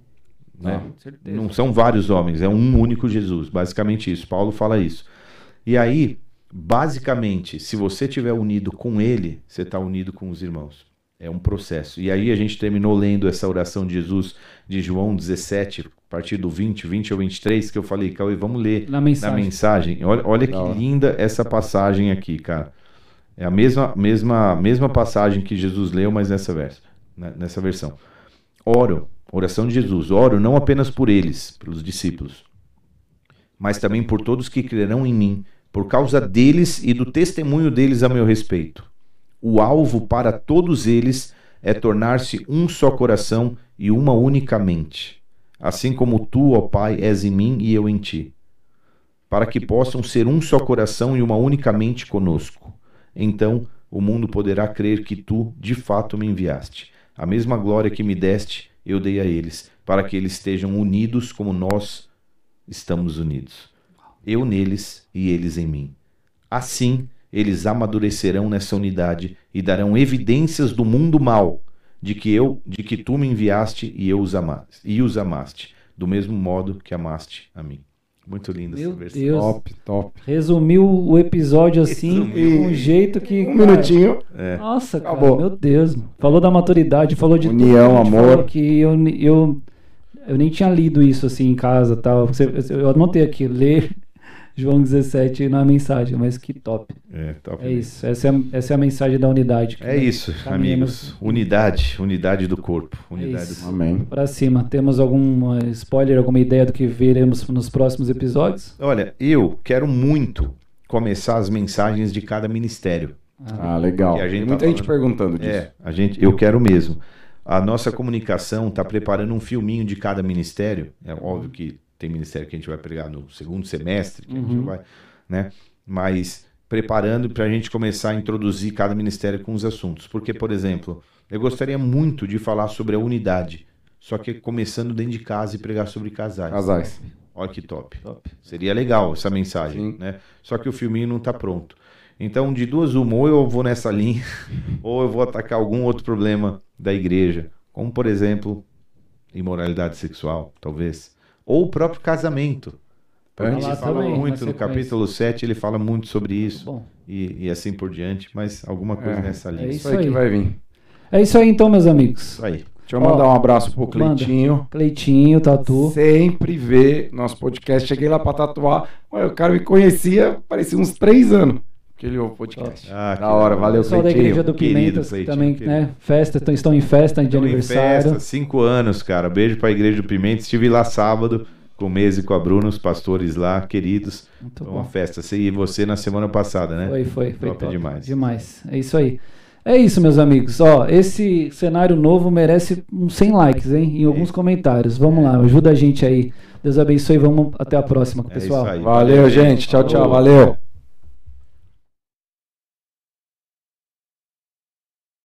Né? não são vários homens, é um único Jesus. Basicamente isso. Paulo fala isso. E aí, basicamente, se você estiver unido com ele, você está unido com os irmãos. É um processo. E aí a gente terminou lendo essa oração de Jesus de João 17, a partir do 20, 20 ou 23, que eu falei, Cauê, vamos ler na mensagem. Na mensagem. Olha, olha que linda essa passagem aqui, cara. É a mesma, mesma, mesma passagem que Jesus leu, mas nessa, né, nessa versão. Oro, oração de Jesus, oro não apenas por eles, pelos discípulos, mas também por todos que crerão em mim por causa deles e do testemunho deles a meu respeito. O alvo para todos eles é tornar-se um só coração e uma única mente. assim como tu, ó Pai, és em mim e eu em ti, para que possam ser um só coração e uma única mente conosco. Então o mundo poderá crer que tu, de fato, me enviaste. A mesma glória que me deste, eu dei a eles, para que eles estejam unidos como nós estamos unidos. Eu neles e eles em mim. Assim, eles amadurecerão nessa unidade e darão evidências do mundo mal, de que eu, de que tu me enviaste e eu os amaste, e os amaste, do mesmo modo que amaste a mim. Muito lindo Meu essa versão. Deus. Top, top. Resumiu o episódio assim, de um jeito que. Um cara, minutinho. É. Nossa, cara, Acabou. meu Deus. Falou da maturidade, falou de União, tudo, amor. Que eu, eu, eu nem tinha lido isso assim em casa tal. Eu anotei aqui, ler João 17 na mensagem, mas que top. É, top É isso. Essa é a, essa é a mensagem da unidade. É isso, Caminhamos- amigos. Unidade, unidade do corpo. Unidade isso. do corpo. Amém. Pra cima. Temos algum spoiler, alguma ideia do que veremos nos próximos episódios? Olha, eu quero muito começar as mensagens de cada ministério. Ah, legal. Que a gente Tem tá muita gente perguntando disso. É, a gente, eu quero mesmo. A nossa comunicação está preparando um filminho de cada ministério. É óbvio que tem ministério que a gente vai pregar no segundo semestre, que a gente Uhum. vai, né? Mas preparando para a gente começar a introduzir cada ministério com os assuntos. Porque, por exemplo, eu gostaria muito de falar sobre a unidade, só que começando dentro de casa e pregar sobre casais. Casais. Olha que top. Top. Seria legal essa mensagem, Sim. né? Só que o filminho não está pronto. Então, de duas uma, ou eu vou nessa linha, *laughs* ou eu vou atacar algum outro problema da igreja, como por exemplo, imoralidade sexual, talvez, ou o próprio casamento. Ele fala também, muito no capítulo 7, ele fala muito sobre isso e, e assim por diante, mas alguma coisa É, nessa linha. é Isso aí que vai vir. é isso aí então, meus amigos. Isso aí. Deixa eu Ó, mandar um abraço pro manda. Cleitinho. Cleitinho, Tatu. Sempre vê nosso podcast. Cheguei lá pra tatuar. O cara me conhecia, parecia uns três anos. Que ele ouve o podcast. Ah, da hora, valeu, Pessoal da. Igreja do Querido Pimentas, que Cleitinho, também, querido. né? Festa, estão, em festa de Estão em aniversário. festa, cinco anos, cara. Beijo pra Igreja do Pimenta. Estive lá sábado com o Mês e com a Bruna, os pastores lá, queridos. Muito Foi uma bom. festa. Você e você na semana passada, né? Foi, foi, foi Top top. demais. Demais. É isso aí. É isso, meus amigos. Ó, esse cenário novo merece uns 100 likes, hein? Em alguns comentários. Vamos lá, ajuda a gente aí. Deus abençoe. Vamos até a próxima, É pessoal. isso aí. Valeu, gente. Tchau, tchau. Valeu.